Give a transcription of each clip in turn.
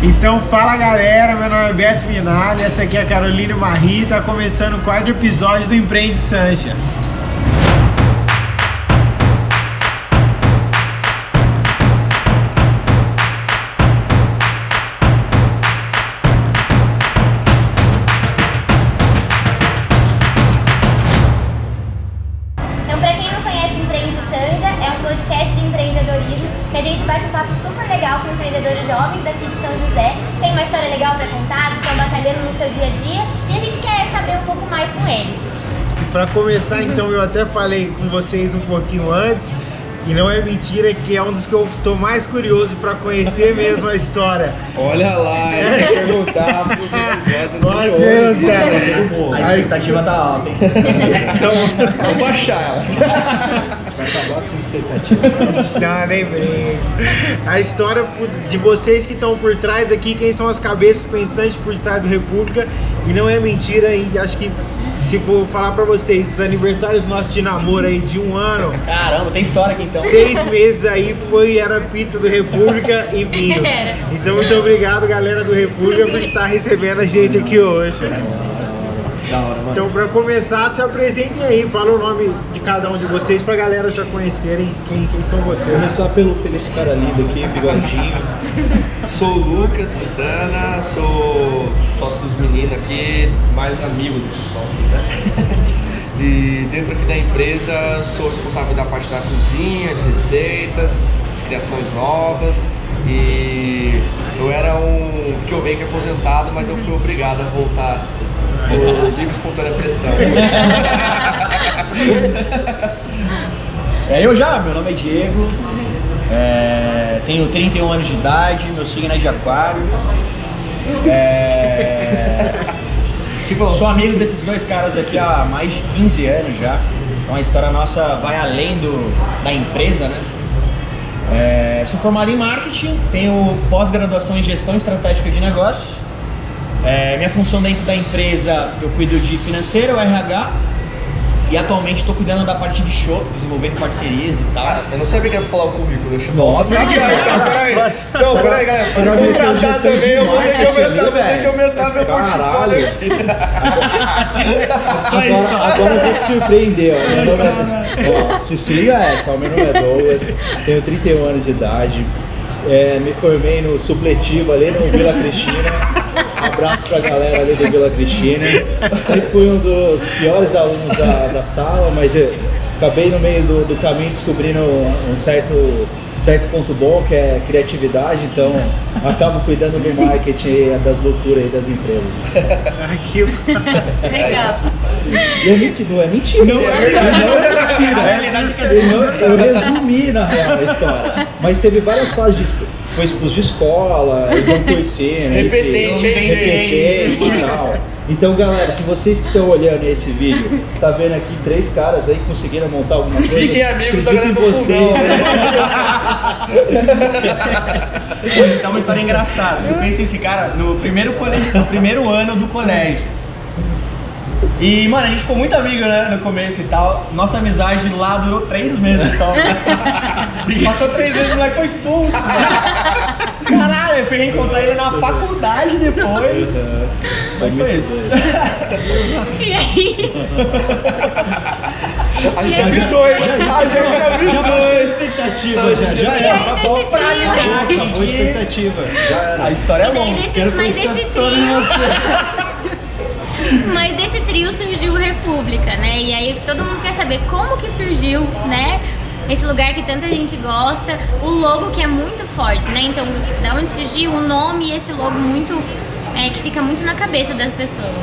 Então fala galera, meu nome é Beto Minali, essa aqui é a Carolina Marri, tá começando o quarto episódio do Empreende Sancha. Para começar, então, eu até falei com vocês um pouquinho antes, e não é mentira que é um dos que eu tô mais curioso para conhecer mesmo a história. Olha lá, ele quer perguntar pros episódios Pode anteriores. perguntar. A expectativa tá alta, hein? Vou baixar ela. Vai acabar com essa expectativa. Não, nem brinco. A história de vocês que estão por trás aqui, quem são as cabeças pensantes por trás do República, e não é mentira, e acho que se for falar pra vocês, os aniversários nossos de namoro aí de um ano, Caramba, tem história aqui então. seis meses aí foi, era pizza do República e vinho. Então muito obrigado galera do República por estar recebendo a gente aqui hoje. Da hora, mano. Então pra começar, se apresentem aí, fala o nome de cada um de vocês pra galera já conhecerem quem, quem são vocês. Começar pelo, pelo esse cara lindo aqui, bigodinho. Sou o Lucas Santana, sou sócio dos meninos aqui, mais amigo do que sócio, né? E dentro aqui da empresa sou responsável da parte da cozinha, de receitas, de criações novas. E eu era um videomaker aposentado, mas eu fui obrigado a voltar por livre espontânea pressão. É, eu já, meu nome é Diego, é, tenho 31 anos de idade, meu signo é de aquário. É, tipo, sou amigo desses dois caras aqui há mais de 15 anos já. Então a história nossa vai além do, da empresa, né? É, sou formado em marketing, tenho pós-graduação em gestão estratégica de negócios. É, minha função dentro da empresa, eu cuido de financeiro, RH, e atualmente estou cuidando da parte de show, desenvolvendo parcerias e tal. Ah, eu não sabia que pra falar o currículo, deixa eu. Nossa. Peraí, cara, peraí. Não, peraí, galera. Pra me contratar também, eu vou ter que aumentar, vou ter que aumentar meu portfólio aqui. Agora, agora eu vou te surpreender, ó. Meu nome é, ó, se se liga essa, meu nome é Douglas, tenho 31 anos de idade, é, me formei no supletivo ali no Vila Cristina. Abraço pra galera ali do Vila Cristina. Sempre fui um dos piores alunos da, da sala, mas eu acabei no meio do, do caminho descobrindo um certo, certo ponto bom, que é criatividade, então acabo cuidando do marketing e das loucuras aí das empresas. Aqui, Legal. E é mentira, não é mentira. Não é verdade, não é mentira. Eu, não- eu resumi na real a história. Mas teve várias fases de esco- Foi expulso de escola, eles não conheciam. né? Repetente, Repetente e tal. Então, galera, se vocês que estão olhando esse vídeo, tá vendo aqui três caras aí que conseguiram montar alguma coisa. Fiquem amigos da galera em do vocês. fogão, né? Então uma história engraçada. Eu conheci esse cara no primeiro, cole... no primeiro ano do colégio. E, mano, a gente ficou muito amigo, né, no começo e tal. Nossa amizade lá durou três meses só. Passou três meses, o moleque foi expulso, mano. Caralho, eu fui reencontrar ele na faculdade depois. Mas foi isso. E aí? A gente avisou, hein? A gente Já avisou, baixou a expectativa, já, já era. Acabou, trio, né? acabou a expectativa. Já era. A história é longa. Quero mas conhecer a história trio. de você. Mas trio surgiu República, né? E aí todo mundo quer saber como que surgiu, né? Esse lugar que tanta gente gosta, o logo que é muito forte, né? Então, da onde surgiu o nome e esse logo muito. É, que fica muito na cabeça das pessoas.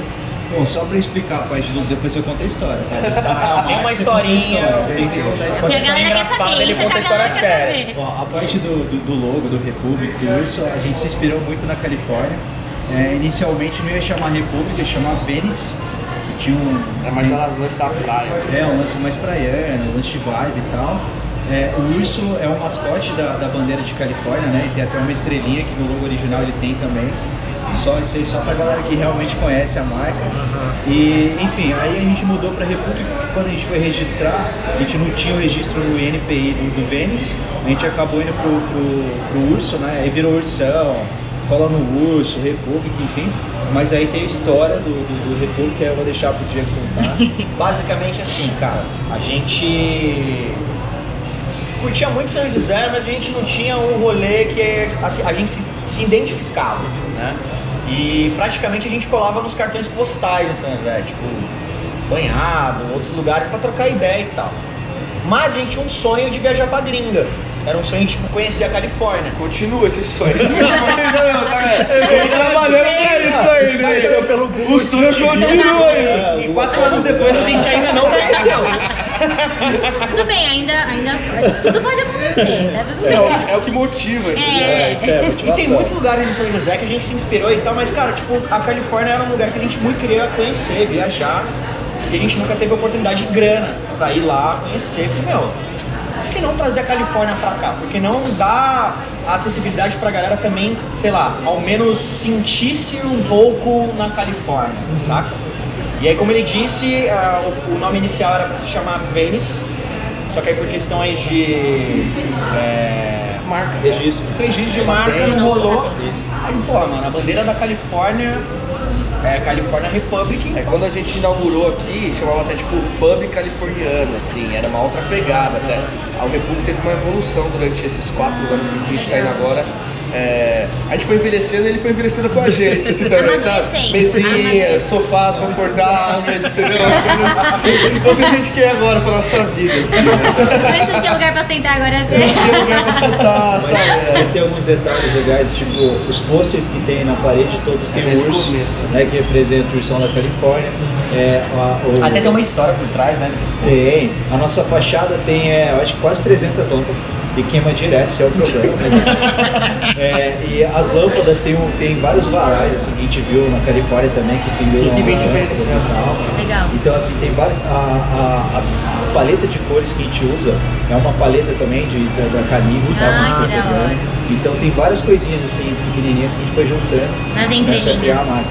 Bom, só pra explicar a parte do depois eu conto a história. Tá? Tem uma historinha. Sim, sim. Porque a galera quer saber, ele é conta a história séria. Bom, a parte do, do, do logo do Republic, do Urso, a gente se inspirou muito na Califórnia. É, inicialmente não ia chamar República, ia chamar Venice, que tinha um, É mais no lance da praia. é, um lance mais praiano, um lance de vibe e tal. É, o urso é o mascote da, da bandeira de Califórnia, né? E tem até uma estrelinha que no logo original ele tem também. Só isso aí só pra galera que realmente conhece a marca. E enfim, aí a gente mudou pra República, quando a gente foi registrar, a gente não tinha o registro no INPI do, do a gente acabou indo pro, pro, pro urso, né? Aí virou ursão. cola no Urso, República, enfim. Mas aí tem a história do, do, do República, aí eu vou deixar pro Diego contar. Basicamente assim, cara, a gente curtia muito São José, mas a gente não tinha um rolê que assim, a gente se, se identificava, né? E praticamente a gente colava nos cartões postais de São José, tipo banhado, outros lugares pra trocar ideia e tal. Mas a gente tinha um sonho de viajar pra gringa. Era um sonho de tipo, conhecer a Califórnia. Continua esse sonho. Não, tá Ele trabalhando pra isso aí, né? pelo O sonho continua aí. E quatro anos depois a gente ainda não conheceu. Tudo bem, ainda, ainda. Tudo pode acontecer, tá tudo É bem. o, é o que motiva, entendeu? É. Isso é E motivação. tem muitos lugares em São José que a gente se inspirou e tal, mas cara, tipo, a Califórnia era um lugar que a gente muito queria conhecer, viajar. E a gente nunca teve oportunidade de grana pra ir lá conhecer. Falei, meu, que não trazer a Califórnia pra cá? Porque não dá a acessibilidade pra galera também, sei lá, ao menos sentir-se um pouco na Califórnia, saca? E aí, como ele disse, ah, o, o nome inicial era pra se chamar Venice, só que aí por questões de. É, Marca. Registro. registro de marca não rolou. Aí, porra, mano, a bandeira da Califórnia é California Republic. É, quando a gente inaugurou aqui, chamava até tipo pub californiano, assim, era uma outra pegada até. A República teve uma evolução durante esses quatro anos que a gente está indo agora. É, a gente foi envelhecendo e ele foi envelhecendo com a gente, assim também, sabe? Mesinhas, sofás confortáveis, entendeu? Você que a gente quer agora pra nossa vida, assim, né? Mas não tinha lugar pra sentar agora até. Tinha lugar pra sentar, sabe? Mas tem alguns detalhes legais, tipo os posters que tem na parede, todos têm É, urso, começo. né, que representa o ursão da Califórnia. É, a, o- Até tem uma história por trás, né? Tem. A nossa fachada tem, é, eu acho que quase 300 lâmpadas. E queima direto, esse é o problema. mas- é, e as lâmpadas tem, um- tem vários varais, assim, que a gente viu na Califórnia também, que penduram Que- que vem as de lâmpadas Vênus, e tal. Legal. Então, assim, tem várias. A, a, a paleta de cores que a gente usa é uma paleta também de, da, da Canigro, tá? Ah, que. Então, tem várias coisinhas, assim, pequenininhas que a gente foi juntando. Nas né, entrelinhas. Pra criar a marca.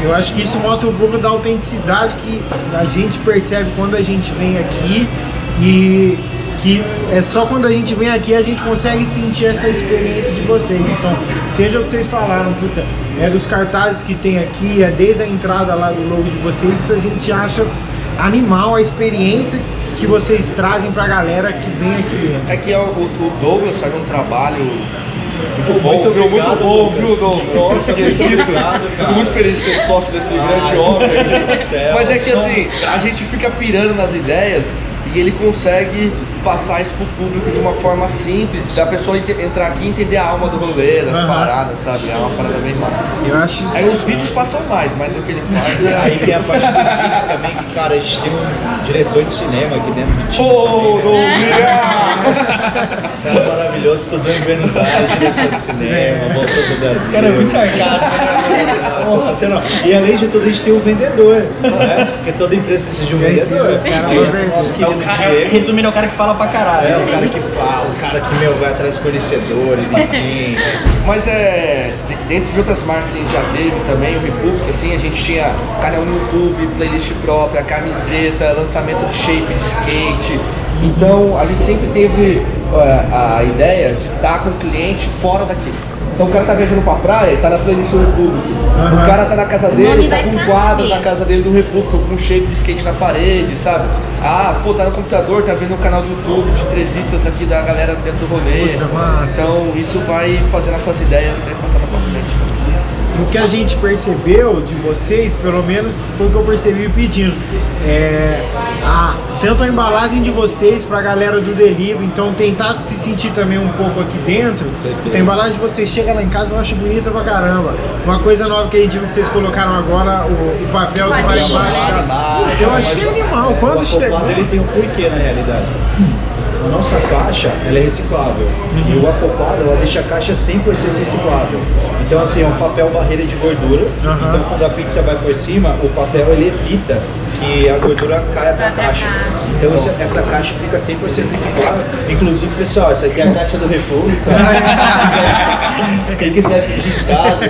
E Eu acho que isso mostra um pouco da autenticidade que a gente percebe quando a gente vem aqui e que é só quando a gente vem aqui a gente consegue sentir essa experiência de vocês. Então, seja o que vocês falaram, puta, é dos cartazes que tem aqui, é desde a entrada lá do logo de vocês, isso a gente acha animal a experiência que vocês trazem pra galera que vem aqui dentro. É que o, o Douglas faz um trabalho muito bom, Muito viu? Muito obrigado, bom, Douglas. viu, Douglas? Nossa, que. Fico muito feliz de ser sócio desse grande homem. Mas é que assim, a gente fica pirando nas ideias e ele consegue passar isso pro público de uma forma simples, da pessoa entrar aqui e entender a alma do rolê, das Aham. paradas, sabe? É uma parada bem massa. Eu acho isso Aí os vídeos passam mais, mas o que ele faz é. Aí tem a parte do vídeo também, que, cara, a gente tem um diretor de cinema aqui dentro do time. Ô, Douglas! Cara maravilhoso, estudou em Buenos Aires, direção de cinema, voltou pro Brasil. Cara, é muito sarcástico, né? Sensacional. E além de tudo, a gente tem um vendedor, né? Porque toda empresa precisa de um vendedor. o nosso É querido o cara, resumindo, é o cara que fala pra caralho. É o cara que fala, o cara que meu, vai atrás dos fornecedores, enfim. Mas é. de- Dentro de outras marcas assim, já teve também, o Republic, assim, a gente tinha canal no YouTube, playlist própria, camiseta, lançamento de shape de skate. Então a gente sempre teve é, a ideia de estar com o cliente fora daqui. Então o cara tá viajando pra praia, ele tá na playlist do Republic. O cara tá na casa dele, tá com um quadro na casa dele do Republic, com um shape de skate na parede, sabe? Ah, pô, tá no computador, tá vendo o canal do YouTube de entrevistas aqui da galera dentro do rolê. Puta, massa. Então isso vai fazendo essas ideias ser passadas pra frente. o que a gente percebeu de vocês, pelo menos foi o que eu percebi pedindo. É, a, tanto a embalagem de vocês pra galera do delivery, então tentar se sentir também um pouco aqui dentro. A embalagem de vocês chega lá em casa, eu acho bonita pra caramba. Uma coisa nova que a gente viu que vocês colocaram agora, o, o papel que vai embaixo. Eu achei animal. Quando o chegou. ele tem um porquê na realidade. A nossa caixa, ela é reciclável. E o acoplado, ela deixa a caixa 100% reciclável. Então, assim, é um papel barreira de gordura. Aham. Então, quando a pizza vai por cima, o papel ele evita que a gordura caia pra caixa. Então, essa, essa caixa fica 100% reciclável. Inclusive, pessoal, essa aqui é a caixa do República. Quem quiser pedir em casa,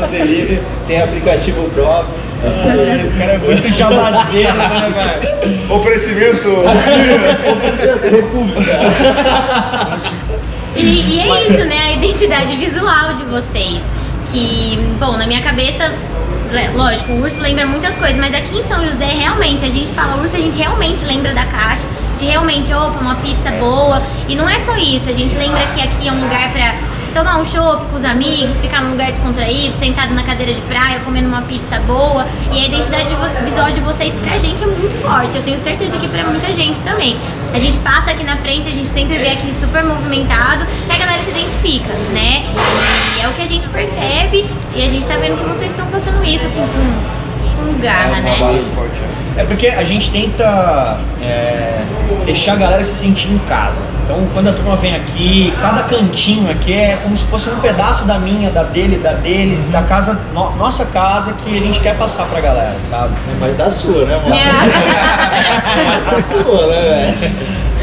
no delivery, tem aplicativo próprio. Esse cara é muito jabazeiro, né, cara? Oferecimento! E, e é isso, né? A identidade visual de vocês. Que, bom, na minha cabeça, lógico, o urso lembra muitas coisas, mas aqui em São José, realmente, a gente fala urso, a gente realmente lembra da caixa, de realmente, opa, uma pizza boa. E não é só isso, a gente lembra que aqui é um lugar pra tomar um chopp com os amigos, ficar num lugar descontraído, sentado na cadeira de praia, comendo uma pizza boa. E a identidade visual de vocês pra gente é muito forte. Eu tenho certeza que pra muita gente também. A gente passa aqui na frente, a gente sempre vê aqui super movimentado, e a galera se identifica, né? E é o que a gente percebe e a gente tá vendo que vocês estão passando isso, assim, com, com garra, É né? forte, é. É porque a gente tenta é, deixar a galera se sentir em casa. Então, quando a turma vem aqui, cada cantinho aqui é como se fosse um pedaço da minha, da dele, da dele, da casa, no- nossa casa que a gente quer passar pra galera, sabe? Mas da sua, né, mano? Yeah. Da sua, né, velho?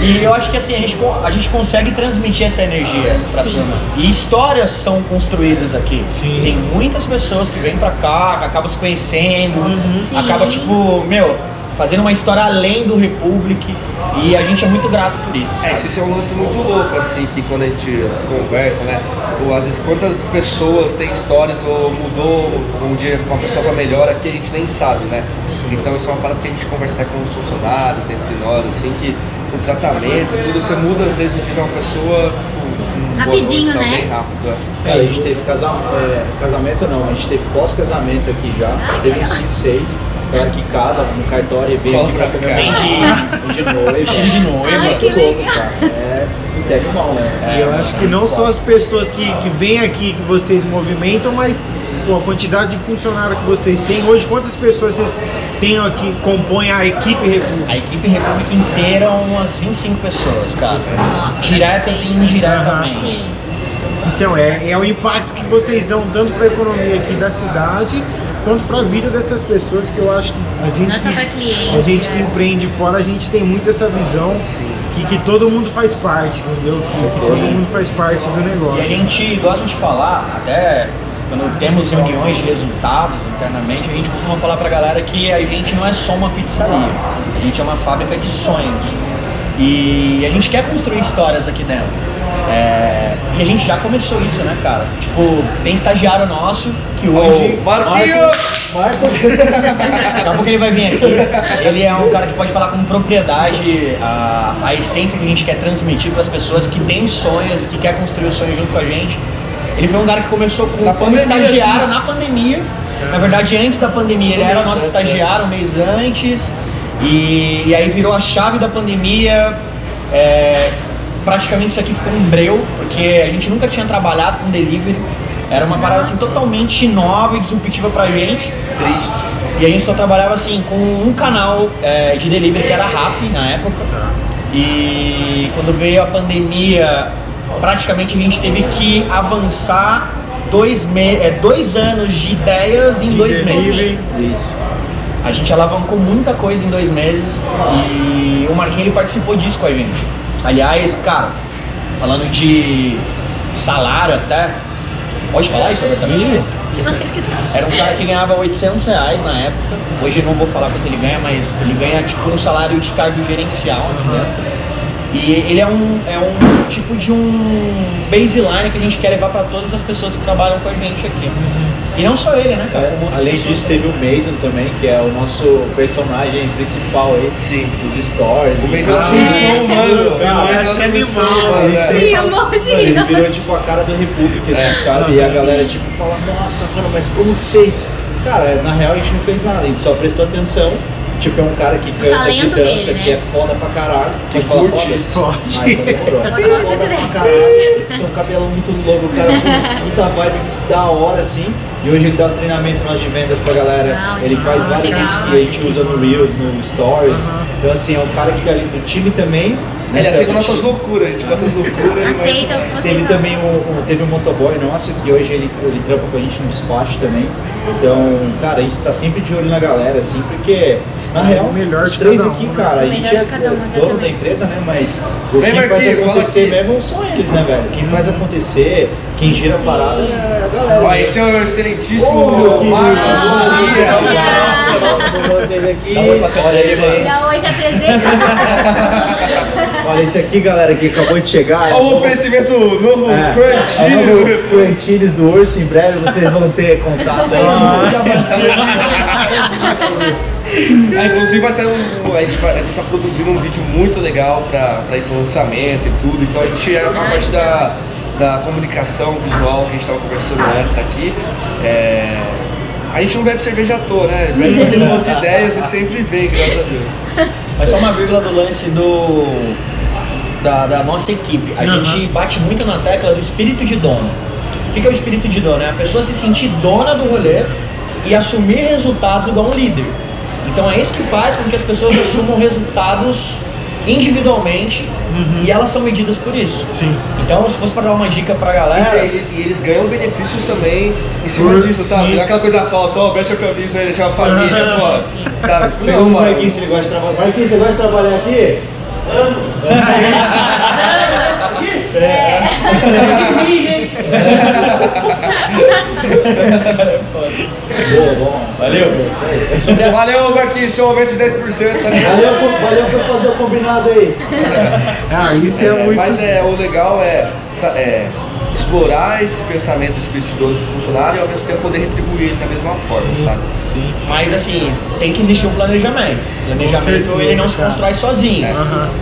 E eu acho que assim, a gente, a gente consegue transmitir essa energia pra Sim. turma. E histórias são construídas aqui. Sim. Tem muitas pessoas que vêm pra cá, que acabam se conhecendo, Sim. acaba tipo, meu, fazendo uma história além do Republic. E a gente é muito grato por isso. É, isso é um lance muito louco, assim, que quando a gente conversa, né? Ou às vezes quantas pessoas têm histórias ou mudou um dia uma pessoa pra melhor aqui, a gente nem sabe, né? Então isso é uma parada que a gente conversa até com os funcionários, entre nós, assim, que o tratamento, tudo, você muda às vezes o dia de uma pessoa Rapidinho, noite, né? Bem rápido, é. Cara, a gente teve casa- é, casamento não, a gente teve pós-casamento aqui já, teve uns 5, 6, galera que casa no cartório e veio aqui pra comer Vem uma- de- noiva. Vestido de noiva. Ai, que Muito louco, cara. É, teve mal, né? E eu acho que não só as pessoas que, que vêm aqui que vocês movimentam, mas pô, a quantidade de funcionários que vocês têm. Hoje, quantas pessoas vocês têm aqui que compõem a equipe República? A equipe República inteira é umas 25 pessoas, cara. Nossa, Diretas e gente. indiretamente. Sim. Então, é, é o impacto que vocês dão tanto para a economia aqui da cidade, quanto para a vida dessas pessoas que eu acho que a gente, é pra que, cliente, a gente que né? empreende fora, a gente tem muito essa visão que, que todo mundo faz parte, entendeu? Que, que todo mundo faz parte do E a negócio. gente gosta de falar, até quando temos reuniões de resultados internamente, a gente costuma falar pra galera que a gente não é só uma pizzaria, a gente é uma fábrica de sonhos. E a gente quer construir histórias aqui dentro. É, e a gente já começou isso, né, cara? Tipo, tem estagiário nosso que hoje. Ô, Marquinhos! Marcos, Daqui a pouco ele vai vir aqui. Ele é um cara que pode falar com propriedade a, a essência que a gente quer transmitir para as pessoas que têm sonhos e que quer construir o sonho junto com a gente. Ele foi um cara que começou com, Na como pandemia, estagiário na pandemia. Na verdade, antes da pandemia, ele era nosso estagiário um mês antes. E, e aí virou a chave da pandemia. É, praticamente isso aqui ficou um breu, porque a gente nunca tinha trabalhado com delivery. Era uma parada assim, totalmente nova e disruptiva pra gente. Triste. E a gente só trabalhava assim com um canal é, de delivery que era Rap na época. E quando veio a pandemia, praticamente a gente teve que avançar dois, me é, dois anos de ideias em De dois delivery. meses. Isso. A gente alavancou muita coisa em dois meses e o Marquinhos ele participou disso com a gente. Aliás, cara, falando de salário até, pode falar isso abertamente? O que vocês quiserem. Era um cara que ganhava 800 reais na época. Hoje eu não vou falar quanto ele ganha, mas ele ganha tipo um salário de cargo gerencial aqui dentro. E ele é um, é um tipo de um baseline que a gente quer levar para todas as pessoas que trabalham com a gente aqui. E não só ele, né, cara? É, outras além disso, teve o Mason também, que é o nosso personagem principal aí. Sim. Dos stories. O Mason é Ah, Assunção, mano. Cara, O Mason acho que é Assunção, animal, mano, a gente é. tem- Sim, ele imagina. virou tipo a cara do Republic, assim, É. sabe? E a galera tipo fala, nossa, mano, mas como que vocês. Cara, na real a gente não fez nada, a gente só prestou atenção. Tipo, é um cara que canta, que dança, dele, que né? é foda pra caralho. Que curte. foda? Forte. Então demorou. Pode que Foda pra caralho, tem um cabelo muito louco, o cara com muita vibe da hora, assim. E hoje ele dá um treinamento nós de vendas pra galera. Legal, ele faz legal, vários vídeos que a gente usa no Reels, no Stories. Então, assim, é um cara que ali do time também. Ele aceita certo? nossas loucuras, tipo, essas loucuras. Aceita o que vocês Teve também um, um- teve um motoboy nosso que hoje ele, ele trampa com a gente no despacho também. Então, cara, a gente tá sempre de olho na galera, assim, porque na real, o melhor os três cada um, aqui, né? cara, a O gente é um, dono da empresa, né? Mas o que faz acontecer aqui. mesmo são eles, né, velho? Quem faz acontecer, quem gira a parada é a galera. Ó, esse é o excelentíssimo meu Marcos querido. Rolia. Olha esse aí. Oi, se apresenta. Olha esse aqui, galera, que acabou de chegar. Ó, o oferecimento novo É, Crunch. é do Urso, em breve vocês vão ter contato aí. Ah, inclusive vai ser um. A gente, a gente tá produzindo um vídeo muito legal pra, pra esse lançamento e tudo. Então a gente é a parte da, da comunicação visual que a gente tava conversando antes aqui. É, a gente não bebe cerveja à toa, né? Bebe boas ideias e sempre vem, graças a Deus. Mas só uma vírgula do lance do da, da nossa equipe. A Uhum. gente bate muito na tecla do espírito de dono. O que que é o espírito de dono? É a pessoa se sentir dona do rolê e assumir resultados igual um líder. Então é isso que faz com que as pessoas assumam resultados individualmente e elas são medidas por isso. Uhum. Sim. Então, se fosse para dar uma dica pra E galera, eles, e eles ganham benefícios também em cima Por- disso, sabe? sim. Não é aquela coisa falsa, ó, veste a camisa aí, deixa uma família, pô. Sabe? Tipo, não, o mano. Marquinhos, ele gosta de trabalhar. Marquinhos, você gosta de trabalhar aqui? Boa, bom. valeu. Valeu, Marquinhos, seu aumento de 10%, tá? Valeu, por- valeu por fazer o combinado aí. Ah, isso é, É, muito. Mas é, o legal é, é explorar esse pensamento espirituoso do funcionário e ao mesmo tempo poder retribuir ele da mesma forma, sabe? Mas assim, tem que existir um planejamento. O planejamento certeza, ele não se constrói sozinho. É.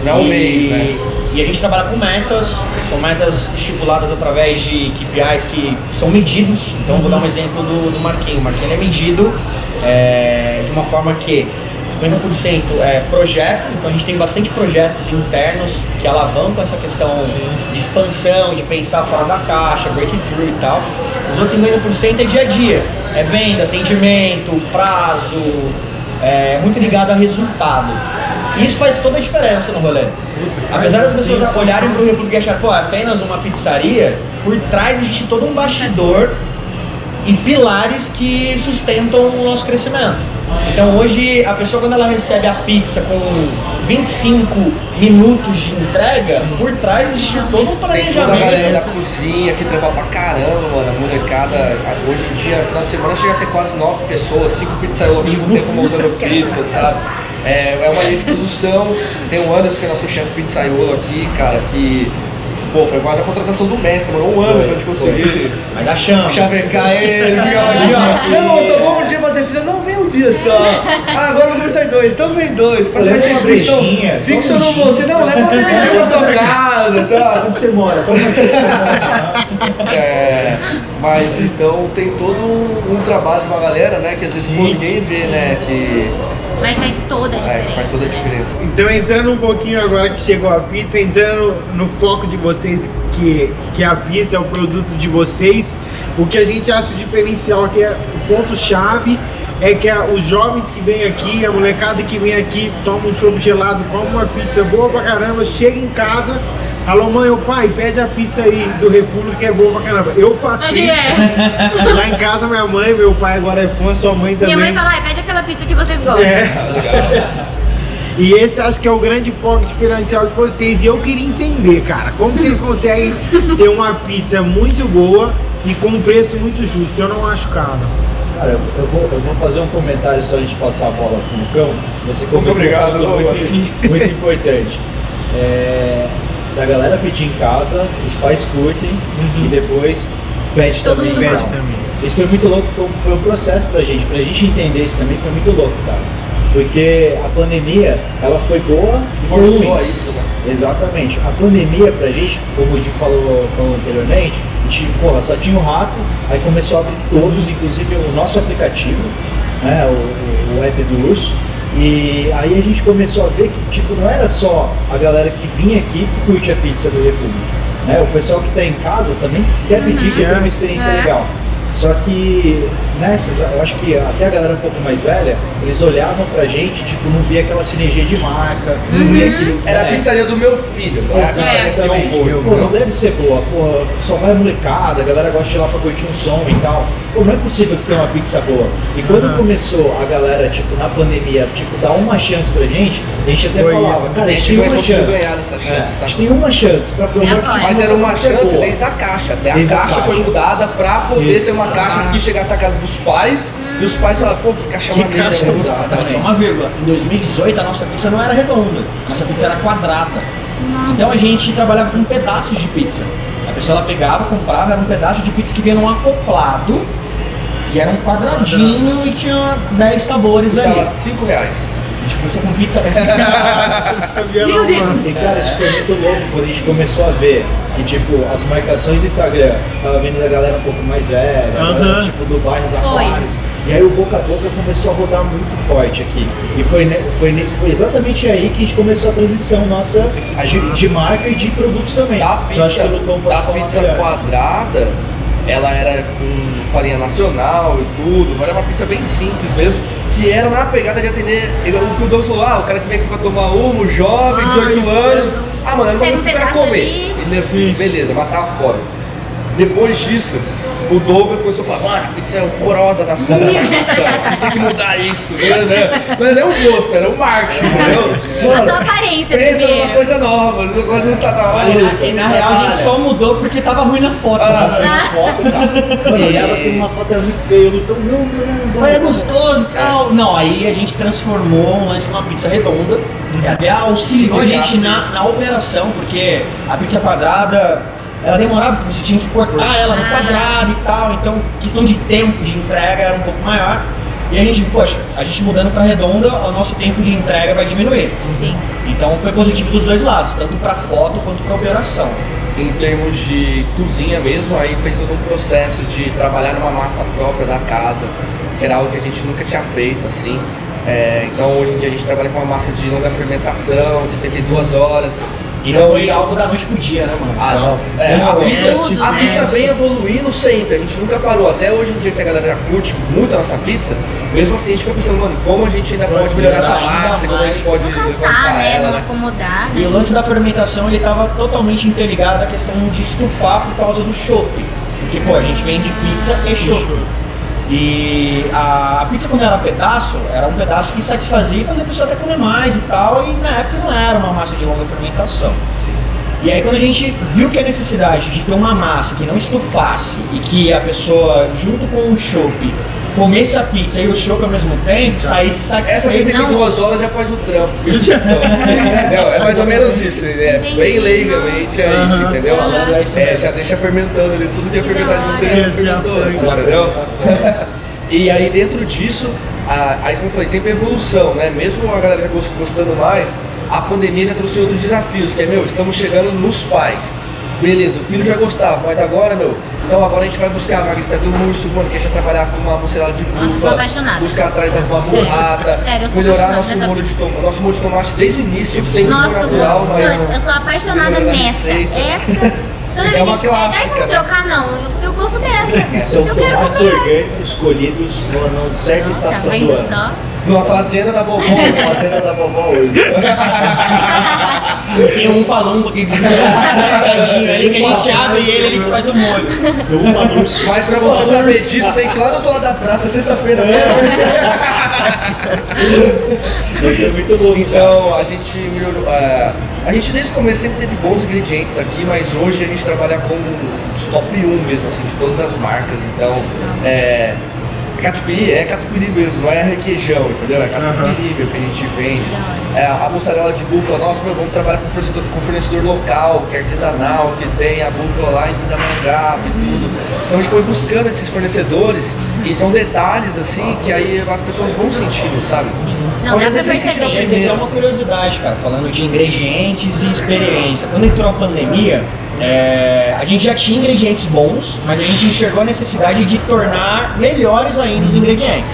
Não é um E- mês, né? E a gente trabalha com metas, são metas estipuladas através de KPIs que são medidos. Então eu vou dar um exemplo do, do Marquinho. O Marquinho é medido é, de uma forma que 50% é projeto, então a gente tem bastante projetos internos que alavancam essa questão de expansão, de pensar fora da caixa, breakthrough e tal. Os outros 50% é dia a dia, é venda, atendimento, prazo, é muito ligado a resultado. Isso faz toda a diferença no rolê. Apesar das pessoas olharem para o República e achar, pô, é apenas uma pizzaria, por trás existe todo um bastidor e pilares que sustentam o nosso crescimento. Então hoje a pessoa quando ela recebe a pizza com 25 minutos de entrega, por trás existe todo um Tem toda a galera da planejamento. cozinha que trampa pra caramba, mano. A molecada, hoje em dia, final de semana chega a ter quase nove pessoas, cinco pizzaiolo ao mesmo tempo montando pizza, sabe? É, é uma linha de produção. Tem o Anderson, que é nosso chefe pizzaiolo aqui, cara, que. Pô, foi quase a contratação do mestre, mano. Um ano pra gente conseguir Mas chama. chavecar ele, ficava aqui, ó. Não, só vou um dia fazer fila. Não, vem um dia só. Ah, agora começar em dois. Então vem dois. Mas vai ser uma fixo. brejinha, Fixo toma um não gin. você. Não, leva uma cervejinha pra sua casa, tá? Onde você mora? Como você É, mas então tem todo um, trabalho de uma galera, né? Que às vezes ninguém vê, né? Que, Mas faz toda a é, diferença. que faz toda a diferença. Então, entrando um pouquinho agora que chegou a pizza, entrando no foco de vocês, que, que a pizza é o produto de vocês, o que a gente acha diferencial aqui, é, o ponto-chave, é que a- os jovens que vêm aqui, a molecada que vem aqui, toma um chopp gelado, come uma pizza boa pra caramba, chega em casa. Alô mãe, ô pai, pede a pizza aí do República que é boa pra caramba. Eu faço Onde isso. é? Lá em casa minha mãe, meu pai agora é fã, sua mãe também. Minha mãe fala, ai, pede aquela pizza que vocês gostam. É. E esse acho que é o grande foco diferencial de vocês. E eu queria entender, cara, como vocês conseguem ter uma pizza muito boa e com um preço muito justo? Eu não acho caro. Cara, eu, eu vou, eu vou fazer um comentário só a gente passar a bola pro Lucão. Você comentou obrigado, muito, muito importante. É, da galera pedir em casa, os pais curtem e depois pede Todo também. Pede casa. também. Isso foi muito louco, foi um, foi um processo pra gente, pra gente entender isso também foi muito louco, cara. Porque a pandemia, ela foi boa e foi ruim. isso, né? Exatamente. A pandemia pra gente, como o Dico falou, falou anteriormente, a gente, porra, só tinha o rato, aí começou a abrir todos, inclusive o nosso aplicativo, né, o, o- o app do Urso. E aí a gente começou a ver que tipo, não era só a galera que vinha aqui que curte a pizza do República. Né? O pessoal que está em casa também quer pedir, quer ter uma experiência É. legal. Só que nessas, eu acho que até a galera um pouco mais velha, eles olhavam pra gente, tipo, não via aquela sinergia de marca, não via aquilo. Era a é, pizzaria do meu filho, não é a pizzaria que eu Exatamente. vou. Pô, não deve ser boa. Pô, só vai molecada, a galera gosta de ir lá pra curtir um som e tal. Pô, não é possível que tenha uma pizza boa. E quando começou a galera, tipo, na pandemia, tipo, dar uma chance pra gente, a gente até Foi falava, isso. cara, a gente tem uma chance. É, a gente tem uma chance pra provar que agora. tipo, Mas era uma é chance boa. desde a caixa. Até a Desde caixa caixa. foi mudada pra poder ser uma caixa que chegasse na casa dos pais e os pais falaram, pô, que caixa Que maneira. caixa? Então, só uma vírgula. Em 2018 a nossa pizza não era redonda, a nossa pizza era quadrada. Então a gente trabalhava com pedaços de pizza. A pessoa ela pegava, comprava, era um pedaço de pizza que vinha num acoplado e era um quadradinho e tinha 10 sabores Custava ali. 5 reais. A gente começou com pizza assim. Meu Deus. E cara, isso foi muito louco quando a gente começou a ver que tipo, as marcações do Instagram tava vendo da galera um pouco mais velha, galera, Aham. tipo do bairro da. Paris. E aí o boca a boca começou a rodar muito forte aqui. E foi, ne- foi, ne- foi exatamente aí que a gente começou a transição nossa de, de marca e de produtos também. Da pizza, que o Lucão pode da pizza quadrada, ela era com farinha nacional e tudo, mas era uma pizza bem simples mesmo. Que era na pegada de atender. O que o Douglas falou, ah, o cara que vem aqui pra tomar uma, o jovem, Ai, 18 anos. Ah, mano, era uma Pega um pedaço comer. ali. E nesse- beleza, matava fora. Depois disso, o Douglas começou a falar, mano, a pizza é horrorosa das folhas da maçã, a gente tem que mudar isso. Não era, não era nem o gosto, era o marketing, entendeu? A sua aparência pensa numa coisa nova, agora não tá na hora. E, e na real a gente só mudou porque tava ruim na foto. Ah. né? Foto, tá? Mano, eu olhava que uma foto era muito feia, Lucão, não, não, não. Mas é gostoso e tal. Não, aí a gente transformou um lance numa pizza redonda. E até auxiliou a gente na, na operação, porque a pizza quadrada, ela demorava, você tinha que cortar ela no quadrado e tal. Então, questão de tempo de entrega era um pouco maior. E a gente, poxa, a gente mudando para redonda, o nosso tempo de entrega vai diminuir. Sim. Então foi positivo dos dois lados, tanto para foto quanto para operação. em termos de cozinha mesmo, aí fez todo um processo de trabalhar numa massa própria da casa, que era algo que a gente nunca tinha feito assim. É, então hoje em dia a gente trabalha com uma massa de longa fermentação, de 72 horas. E não foi algo da noite pro dia, né, mano? Ah, não. É, a Demorou. pizza, Tudo, a né? pizza vem evoluindo sempre, a gente nunca parou. Até hoje em dia que a galera curte muito a nossa pizza, mesmo assim a gente fica pensando, mano, como a gente ainda pode melhorar essa Ainda massa, como a gente pode Não cansar, né? ela, Não né? acomodar. E o lance da fermentação ele estava totalmente interligado à questão de estufar por causa do chopp. Porque, pô, a gente vende pizza e chopp. E a pizza quando era pedaço, era um pedaço que satisfazia e fazia a pessoa até comer mais e tal, e na época não era uma massa de longa fermentação. E aí quando a gente viu que a necessidade de ter uma massa que não estufasse e que a pessoa, junto com o chopp, comesse a pizza e o chopp ao mesmo tempo, saísse Essa satisfeito. 72 horas já faz o trampo. entendeu? É mais ou menos isso. É Entendi. bem leigamente é isso, entendeu? É É, já deixa fermentando ali, tudo que é fermentado você já Já fermentou entendeu? E aí dentro disso, a- aí como eu falei, sempre evolução, né? Mesmo a galera já gost- gostando mais, a pandemia já trouxe outros desafios, que é, meu, estamos chegando nos pais. Beleza, o filho já gostava, mas agora, meu, então agora a gente vai buscar a Margarita do Urso, mano, que a gente vai trabalhar com uma mussarela de apaixonada. buscar atrás da uma burrata, Sério, eu sou melhorar nosso molho, de tomate, nosso molho de tomate desde o início, sempre Nossa, natural, mas... eu, eu sou apaixonada nessa. Essa. Toda É vez a uma gente pega, clássica, vamos né? trocar, não. Eu, eu gosto dessa. São eu tomates orgânicos colhidos numa certa Tá estação do vendo ano. só? Numa fazenda da vovó, Na fazenda da vovó hoje. Tem um palumbo que fica tadinho ali que a gente abre e ele, ele que faz o molho. Mas pra você saber disso, tem que ir lá no outro lado da praça, sexta-feira mesmo. Mas é muito louco. Então a gente melhorou. é, a gente desde o começo sempre teve bons ingredientes aqui, mas hoje a gente trabalha com os top 1 mesmo, assim, de todas as marcas. Então, é. Catupiry é catupiry mesmo, não é requeijão, entendeu? É catupiry meu, que a gente vende. É, a mussarela de búfala, nossa, meu, vamos trabalhar com fornecedor, com fornecedor local, que é artesanal, que tem a búfala lá em Pindamonhangaba e tudo. Então a gente foi buscando esses fornecedores e são detalhes assim que aí as pessoas vão sentindo, sabe? Não, dá Talvez pra vocês sentiram. E tem até uma curiosidade, cara, falando de ingredientes e experiência. Quando entrou a pandemia, é, a gente já tinha ingredientes bons, mas a gente enxergou a necessidade de tornar melhores ainda os ingredientes.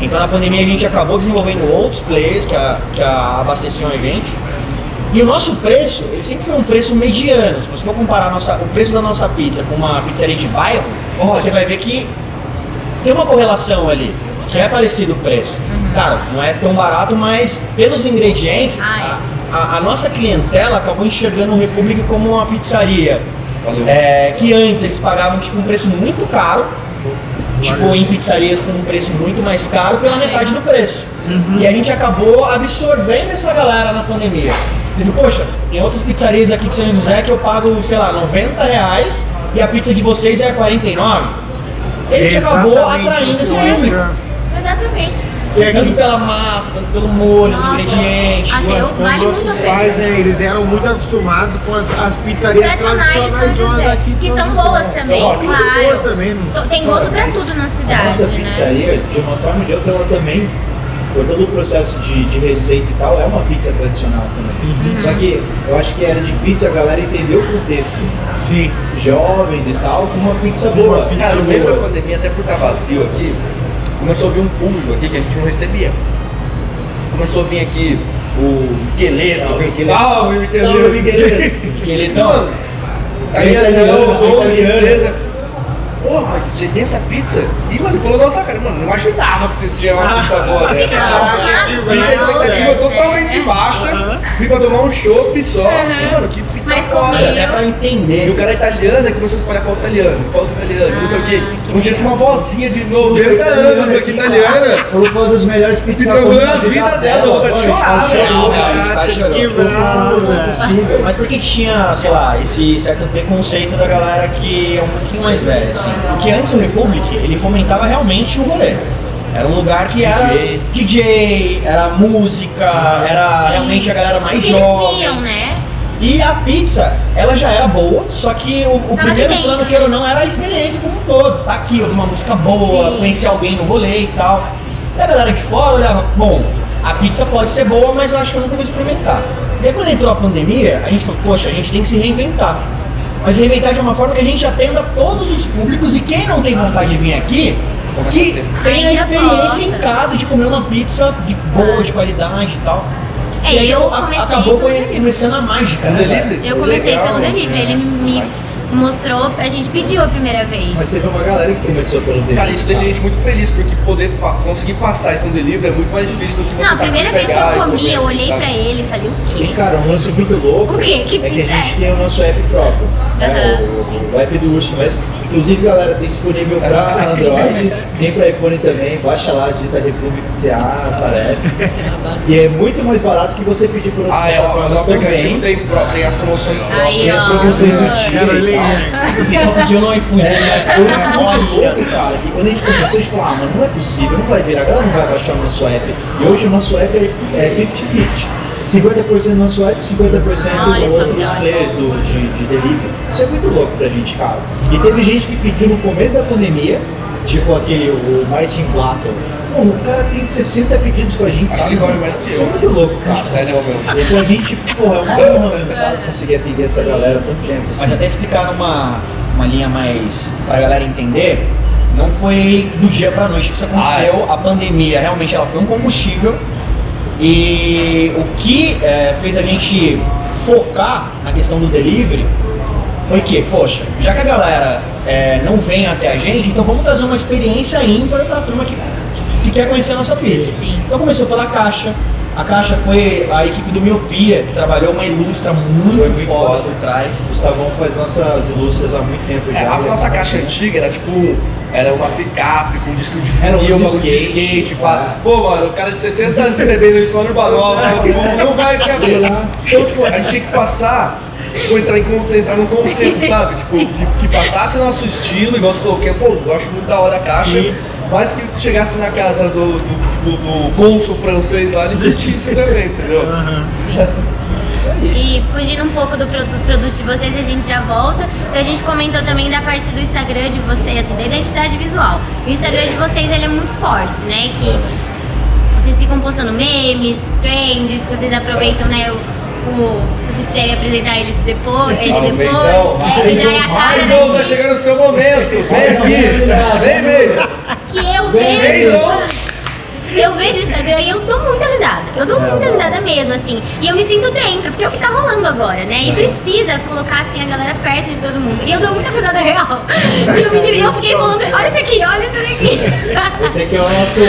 Então na pandemia a gente acabou desenvolvendo outros players que, a- que a- abasteciam a gente. E o nosso preço, ele sempre foi um preço mediano. Se você for comparar a nossa- o preço da nossa pizza com uma pizzaria de bairro, você vai ver que tem uma correlação ali, que é parecido o preço. Cara, não é tão barato, mas pelos ingredientes, Ah, a, a- a nossa clientela acabou enxergando o República como uma pizzaria. É, que antes eles pagavam tipo, um preço muito caro, tipo em pizzarias com um preço muito mais caro pela metade do preço. E a gente acabou absorvendo essa galera na pandemia. Ele falou, poxa, tem outras pizzarias aqui de São José que eu pago, sei lá, 90 reais e a pizza de vocês é 49. E a gente acabou atraindo esse eu público. Exatamente. E aqui- Tanto pela massa, tanto pelo molho, os ingredientes. Assim, eu- Os vale nossos muito a pais, né, eles eram muito acostumados com as, as pizzarias Tradicionais de São tradicionais zonas José, aqui de que São boas também, muito claro. boas também, não- Tem gosto pra tudo na A cidade, nossa né? pizzaria, de uma forma ou de outra, ela também, por todo o processo de, de receita e tal, é uma pizza tradicional também. Uhum. Só que eu acho que era difícil a galera entender o contexto. Sim. Jovens e tal, com uma pizza boa. pizza Cara, no meio da boa. pandemia, até por estar vazio aqui, começou a vir um público aqui que a gente não recebia. Começou a vir aqui o Migueleto. Salve, Migueleto. Salve, Migueleto. Salve. Mano, tá É italiano, italiano, italiano. empresa. Pô, mas vocês têm essa pizza? E, mano, ele falou, nossa, cara, mano, não imaginava que vocês tinham uma pizza boa Porque dessa. Minha as expectativa totalmente baixa. Vim pra tomar um chopp só. Mano, que pizza foda. comeu. Até pra entender. E o cara é italiano e começou a espalhar pauta italiano, pauta italiano, não sei o quê. Um dia tinha uma vozinha de 90 anos aqui italiana. Falou que uma das melhores pizzas que eu na vida dela, a gente chorar, tá velho. chorando, a tá que bravo, Não é. Mas por que que tinha, sei lá, esse certo preconceito da galera que é um pouquinho mais velha, assim? Porque antes o Republic, ele fomentava realmente o rolê. Era um lugar que era DJ. DJ, era música, era Sim. realmente a galera mais eles jovem. viam, né? E a pizza, ela já era boa, só que o, o primeiro plano, queira ou não, era a experiência como um todo. Tá aqui, uma música boa, Sim. conhecer alguém no rolê e tal. E a galera de fora olhava, bom, a pizza pode ser boa, mas eu acho que eu nunca vou experimentar. E aí quando entrou a pandemia, a gente falou, poxa, a gente tem que se reinventar. Mas reinventar de uma forma que a gente atenda todos os públicos e quem não tem vontade de vir aqui, que tenha a Ainda experiência em casa de comer uma pizza de boa, de qualidade e tal. É, e aí eu a- comecei acabou começando a mágica, né? Eu comecei Legal. pelo delivery, ele me mostrou, a gente pediu a primeira vez. Mas teve uma galera que começou pelo delivery. Cara, isso deixa a gente muito feliz, porque poder conseguir passar isso no delivery é muito mais difícil do que você Não, a tá primeira vez que eu e comi, eu olhei sabe? pra ele e falei, o E quê? cara, um lance muito louco O quê? Que é que a gente é? tem o nosso app próprio. né? Aham, o, sim. o app do Urso mesmo. Inclusive, galera, tem disponível para Android, tem para iPhone também. Baixa lá, digita Republic CA, aparece. E é muito mais barato que você pedir por outras Ah, é, o, plataformas aplicativo também. tem, tem as promoções próprias. Tem as promoções do e tal. Você só pediu no iFood, É, né? foi isso muito Olha louco, cara. E quando a gente começou, a gente falou, ah, mano, não é possível, não vai virar, a galera não vai baixar o nosso app. E hoje o nosso app é é 50-50. 50% do nosso app, 50% Olha do só outros players do, de, de delivery. Isso é muito louco pra gente, cara. E teve gente que pediu no começo da pandemia, tipo aquele, o Martin Platter. Pô, o cara tem 60 pedidos com a gente, Acho que sabe? ele mais que Isso é eu. muito louco, cara. Sério, meu. Então a gente, porra, é uma honra sabe? Conseguir atender essa galera há tanto tempo. Mas assim. até explicar uma, uma linha mais pra galera entender, não foi do dia pra noite que isso aconteceu. A pandemia realmente ela foi um combustível. E o que eh, fez a gente focar na questão do delivery foi que, poxa, já que a galera eh, não vem até a gente, então vamos trazer uma experiência ímpar pra turma que, que quer conhecer a nossa pizza. Sim. Então começou pela caixa. A caixa foi a equipe do Miopia, que trabalhou uma ilustra muito, Foi muito foda por trás. O Gustavão faz nossas ilustras há muito tempo já. É, a ele nossa é caixa antiga era tipo. Era uma picape com disco de Era uns vinil, de skate, skate, pá. é. Pô, mano, o cara de 60 anos recebendo isso no Banova, não vai quebrar. Então, tipo, a gente tinha que passar, tipo, entrar, em, entrar num consenso, sabe? Tipo, que, que passasse nosso estilo, igual você falou, que, pô, eu acho muito da hora a caixa, mas que chegasse na casa do, do, tipo, do cônsul francês lá e curtisse também, entendeu? E fugindo um pouco do dos produtos de vocês, a gente já volta. Então a gente comentou também da parte do Instagram de vocês, assim, da identidade visual. O Instagram de vocês ele é muito forte, né? Que vocês ficam postando memes, trends, que vocês aproveitam, né? O, o- se vocês quiserem apresentar eles depois, ele Ah, depois. Benzão. É, que já é a cara Mais um, tá chegando o seu momento, vem aqui, vem mesmo. que eu vejo. Eu vejo o Instagram e eu muita risada. Eu dou É, muita ó. risada mesmo, assim. E eu me sinto dentro, porque é o que tá rolando agora, né? E precisa colocar, assim, a galera perto de todo mundo. E eu dou muita risada real. E eu, me, eu fiquei falando, olha isso aqui, olha isso aqui. Esse aqui é o nosso.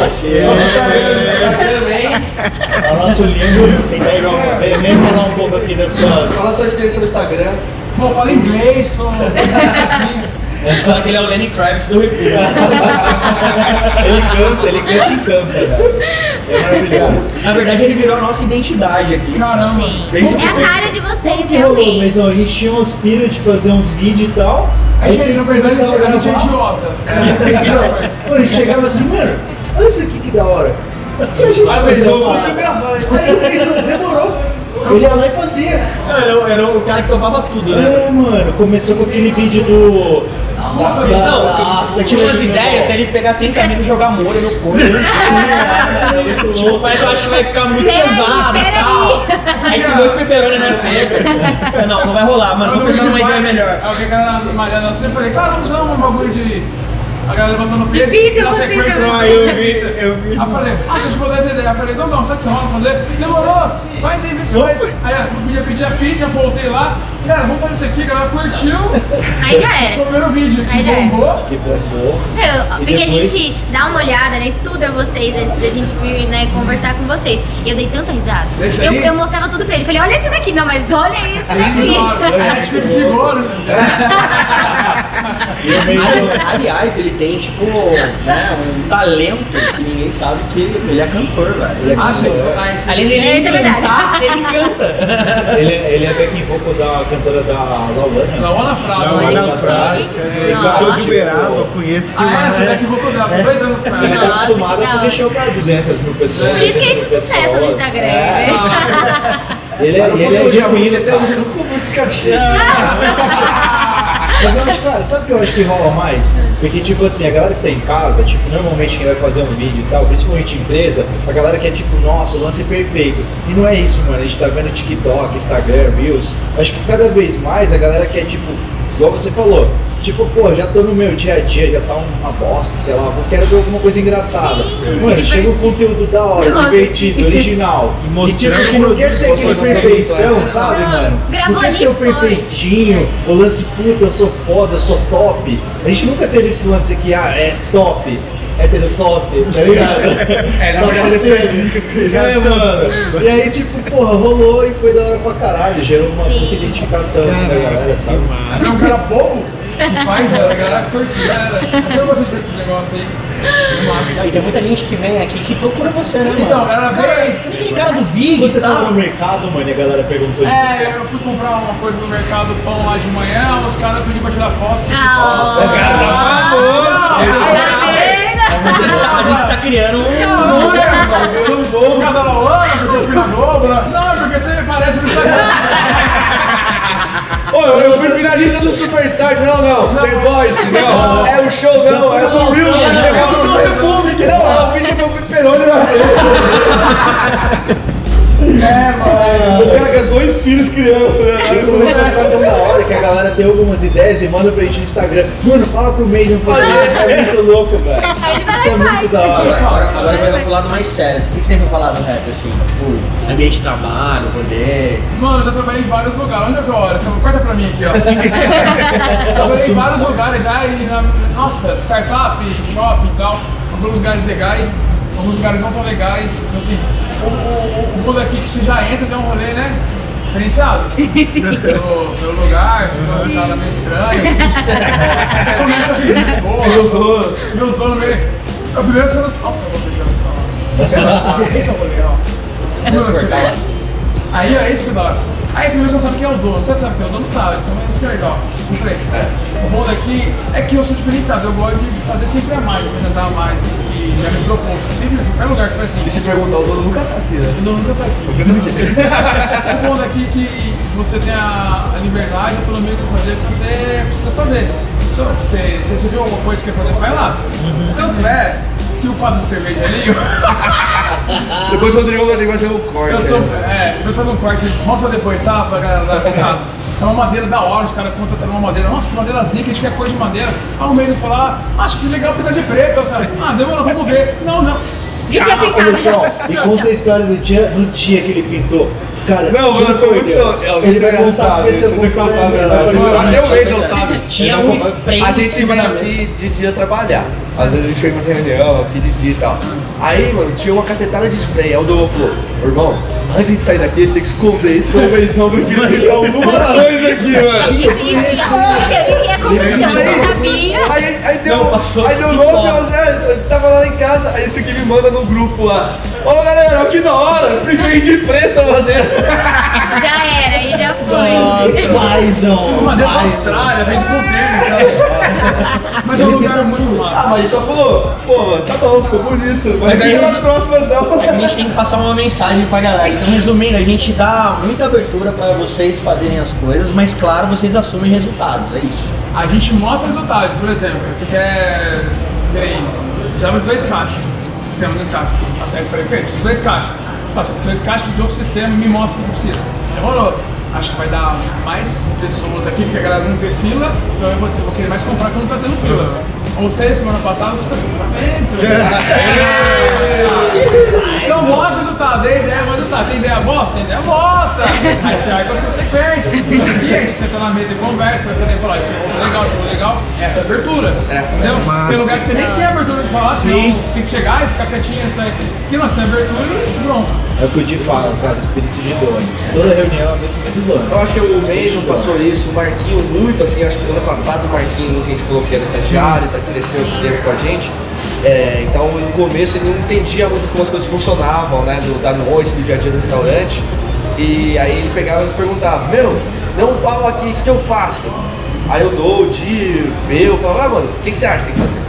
É o nosso lindo. Senta aí, João. Vem vem falar um pouco aqui das suas. Fala a sua experiência no Instagram. Pô, fala inglês, sou. A gente fala que ele é o Lenny Kravitz do República. Ele canta, ele canta e canta, velho. É maravilhoso. Na verdade, ele virou a nossa identidade aqui. Caramba. Sim. É a cara de vocês, realmente. Mas ó, a gente tinha uns pira de fazer uns vídeos e tal. A gente, você na verdade, a gente, começava a gente é gravar. idiota. Mano, a gente chegava assim, mano, olha isso aqui que da hora. Se a gente Ah, fazer eu uma parada- gravar. Aí demorou. Ele ia lá e fazia. Não, Era, o- era o cara que topava tudo, né? É, mano, começou com aquele vídeo do. Não, da- tinha umas ideias dele pegar sem camisa e jogar molho no corpo. Tipo, mas eu acho que vai ficar muito pesado e tal. Aí com dois peperoni na pega. Não, não vai rolar, mano. Vamos pensar numa ideia melhor. Aí o cara na malhada assim, eu falei, cara, vamos fazer um bagulho de. A galera levantando o peso. vídeo, na você sequência. também. não, Ah, eu vi, eu vi. Aí eu falei, ah, deixa eu te botar essa ideia. Eu falei, Dogão, sabe o que rola fazer? Demorou, faz aí, vê se faz. Aí eu podia pedir a pizza, eu voltei lá. Galera, vamos fazer isso aqui, a galera curtiu. Aí já era. Foi o primeiro vídeo Aí que já era. bombou. Que bombou. Eu- porque a gente dá uma olhada, né? Estuda vocês antes da gente vir, né, conversar com vocês. E eu dei tanta risada. Eu, eu mostrava tudo pra ele. Falei, olha esse daqui, não, mas olha esse daqui. Aí a gente desligou, né? Aliás, ele tem, tipo, né, um talento que ninguém sabe que ele, ele é cantor, velho. Ele é Acha? cantor. Ah, esse- Além dele é verdade. cantar, ele canta. Ele, ele é backing vocal da cantora da Lawana. Laona Prado. Que que frase, chique. Eu sou de. Uberaba, conheço Ah, é? demais. Você daqui voltou dela, foi dois anos com Ele ela. tá acostumado que a fazer show pra 200 mil pessoas. Por isso que é esse sucesso no Instagram, É. né? Ele é, ele é genuíno, até hoje eu não como esse cachê. Mas eu acho, cara, sabe o que eu acho que rola mais? Porque, tipo assim, a galera que tá em casa, tipo, normalmente quem vai fazer um vídeo e tal, principalmente empresa, a galera quer, tipo, nossa, o lance é perfeito. E não é isso, mano. A gente tá vendo TikTok, Instagram, Reels. Acho que cada vez mais a galera quer, tipo, igual você falou, tipo, pô, já tô no meu dia a dia, já tá uma bosta, sei lá, eu quero ver alguma coisa engraçada. Sim, mano, chega um conteúdo da hora, Nossa. divertido, original. E E, mostrando tipo, que não quer ser aquele perfeição, sabe, Não, mano? Não quer ser o perfeitinho, o lance puta, eu sou foda, eu sou top. A gente nunca teve esse lance aqui, ah, é top. Hétero top, tá ligado? É, na verdade, pode ter- É, mano. E aí, tipo, porra, rolou e foi da hora pra caralho. Gerou uma Sim. puta identificação assim, da galera, sabe? É um cara bobo que faz, a galera curte, galera. Eu gosto esse negócio aí. E tem muita gente que vem aqui que procura você, né, mano? Então, ela veio aí. Cadê aquele cara do vídeo Quando você e tava no mercado, mano, e a galera perguntou É, eu fui comprar uma coisa no mercado pão lá de manhã, os caras pediram pra tirar foto. Ah, Ah, A gente tá, a gente tá criando um... Não, é, eu vou por causa da Laona, porque eu fui na Globo. né? Não, porque você parece no Instagram. Eu, eu fui finalista do Superstar. Não, não. The Voice, não. É o show, não. É o Real. Não, é o Não, eu fiz meu peperoni na frente. É, mano. O cara com as dois filhos crianças, né? Aí começou a ficar tão da hora que a galera tem algumas ideias e manda pra gente no Instagram. Mano, fala pro Mason fazer isso, é muito louco, velho. Isso é muito da hora. Agora, agora vai dar pro lado mais sério. O que que você sempre falar do rap, assim? Tipo, ambiente de trabalho, rolê... Mano, eu já trabalhei em vários lugares. É que olho? Corta pra mim aqui, ó. trabalhei em vários lugares já e, na- nossa, startup, shopping e tal. Alguns lugares legais, alguns lugares não tão legais. Então, assim, o, o, o mundo aqui que você já entra, tem um rolê, né? Diferenciado. Pelo, pelo lugar, você tem uma cara meio estranha. Começa assim, pô, meus donos, meus donos meio. É o primeiro que você não. Ó, eu vou pegar. Esse é o rolê, ó. Segundo você. Aí é isso que dá. Aí primeiro você não sabe quem é o dono, você sabe quem é o dono, sabe, então é isso que é legal. Comprei. O bom daqui é que eu sou diferenciado, eu gosto de fazer sempre a mais, apresentar a mais, que já me propôs. Sempre, em qualquer lugar que foi assim. E se perguntar, o dono nunca tá aqui, né? O dono nunca tá aqui. o bom daqui é que você tem a, a liberdade, a autonomia de você fazer o que você precisa fazer. Então, você, se você viu alguma coisa que quer fazer, vai lá. Tanto é que o quadro de cerveja ali, Depois o Rodrigo vai ter que fazer o corte. Eu sou, né? é, depois faz um corte, mostra depois, tá? Pra galera da casa. É uma madeira da hora, os caras contrataram uma madeira. Nossa, que madeira zica, a gente quer coisa de madeira. Há um mês eu falar, acho que é legal pintar de preto. Ah, demorou, vamos ver. Não, não. Já. Ó, e conta a história do dia, do dia que ele pintou. Cara, Não, mano, foi muito Deus. Alguém Ele vai contar, saber, se eu tem que contar, a verdade. que uma- o Weasel sabe. Tinha Ele um spray A gente da aqui de dia trabalhar. Às vezes a gente chega fazer reunião aqui de dia e tal. Aí, mano, tinha uma cacetada de spray. Aí o Douglas falou, irmão, antes de sair daqui, a gente tem que esconder isso, senão o Weasel vai pintar alguma coisa aqui, mano. E, e, e, e, e aconteceu, eu não sabia. Aí, aí deu, Não, passou aí deu que louco, bola. eu, velho, eu tava lá em casa, aí esse aqui me manda no grupo lá. Ô galera, que da hora, pintei de preto a madeira. Já era, aí já foi. Paizão. Madeira pra Austrália, vem com sabe? Mas é um lugar muito massa. Ah, mas ele só falou, pô, mano, tá bom, ficou bonito. Mas Mas aí- nas próximas não. A gente tem que passar uma mensagem pra galera. Então, resumindo, a gente dá muita abertura pra vocês fazerem as coisas, mas claro, vocês assumem resultados, é isso. A gente mostra resultados, por exemplo, você quer. Tem. Precisamos de dois caixas. Sistema dois caixas. Tá certo? Perfeito. Os dois caixas. Faço dois caixas de outro sistema e me mostra o que precisa. Demorou. Acho que vai dar mais pessoas aqui, porque a galera não vê fila, então eu vou, eu vou querer mais comprar quando tá tendo fila. Ou seja, semana passada os Então mostra o resultado, dê ideia, mostra o resultado. Tem ideia bosta? Tem ideia bosta! Aí você vai com as consequências. E a gente senta na mesa e conversa pra poder falar, isso é legal, isso é legal. Essa é a abertura. entendeu? Tem lugar que você nem tem abertura de falar, senão tem que chegar e ficar quietinho. Sabe? Aqui nós temos abertura e pronto. É o que o Di fala, cara, espírito de dono. Toda reunião é o mesmo dono. Eu acho que o Mason passou isso, o Marquinho muito assim, acho que no ano passado o Marquinho, que a gente falou que era estagiário, tá crescendo aqui dentro com a gente. É, então no começo ele não entendia muito como as coisas funcionavam, né? Do, da noite, do dia a dia do restaurante. E aí ele pegava e perguntava, meu, dá um pau aqui, o que, que eu faço? Aí eu dou o dia, eu falava, ah, mano, o que, que você acha que tem que fazer?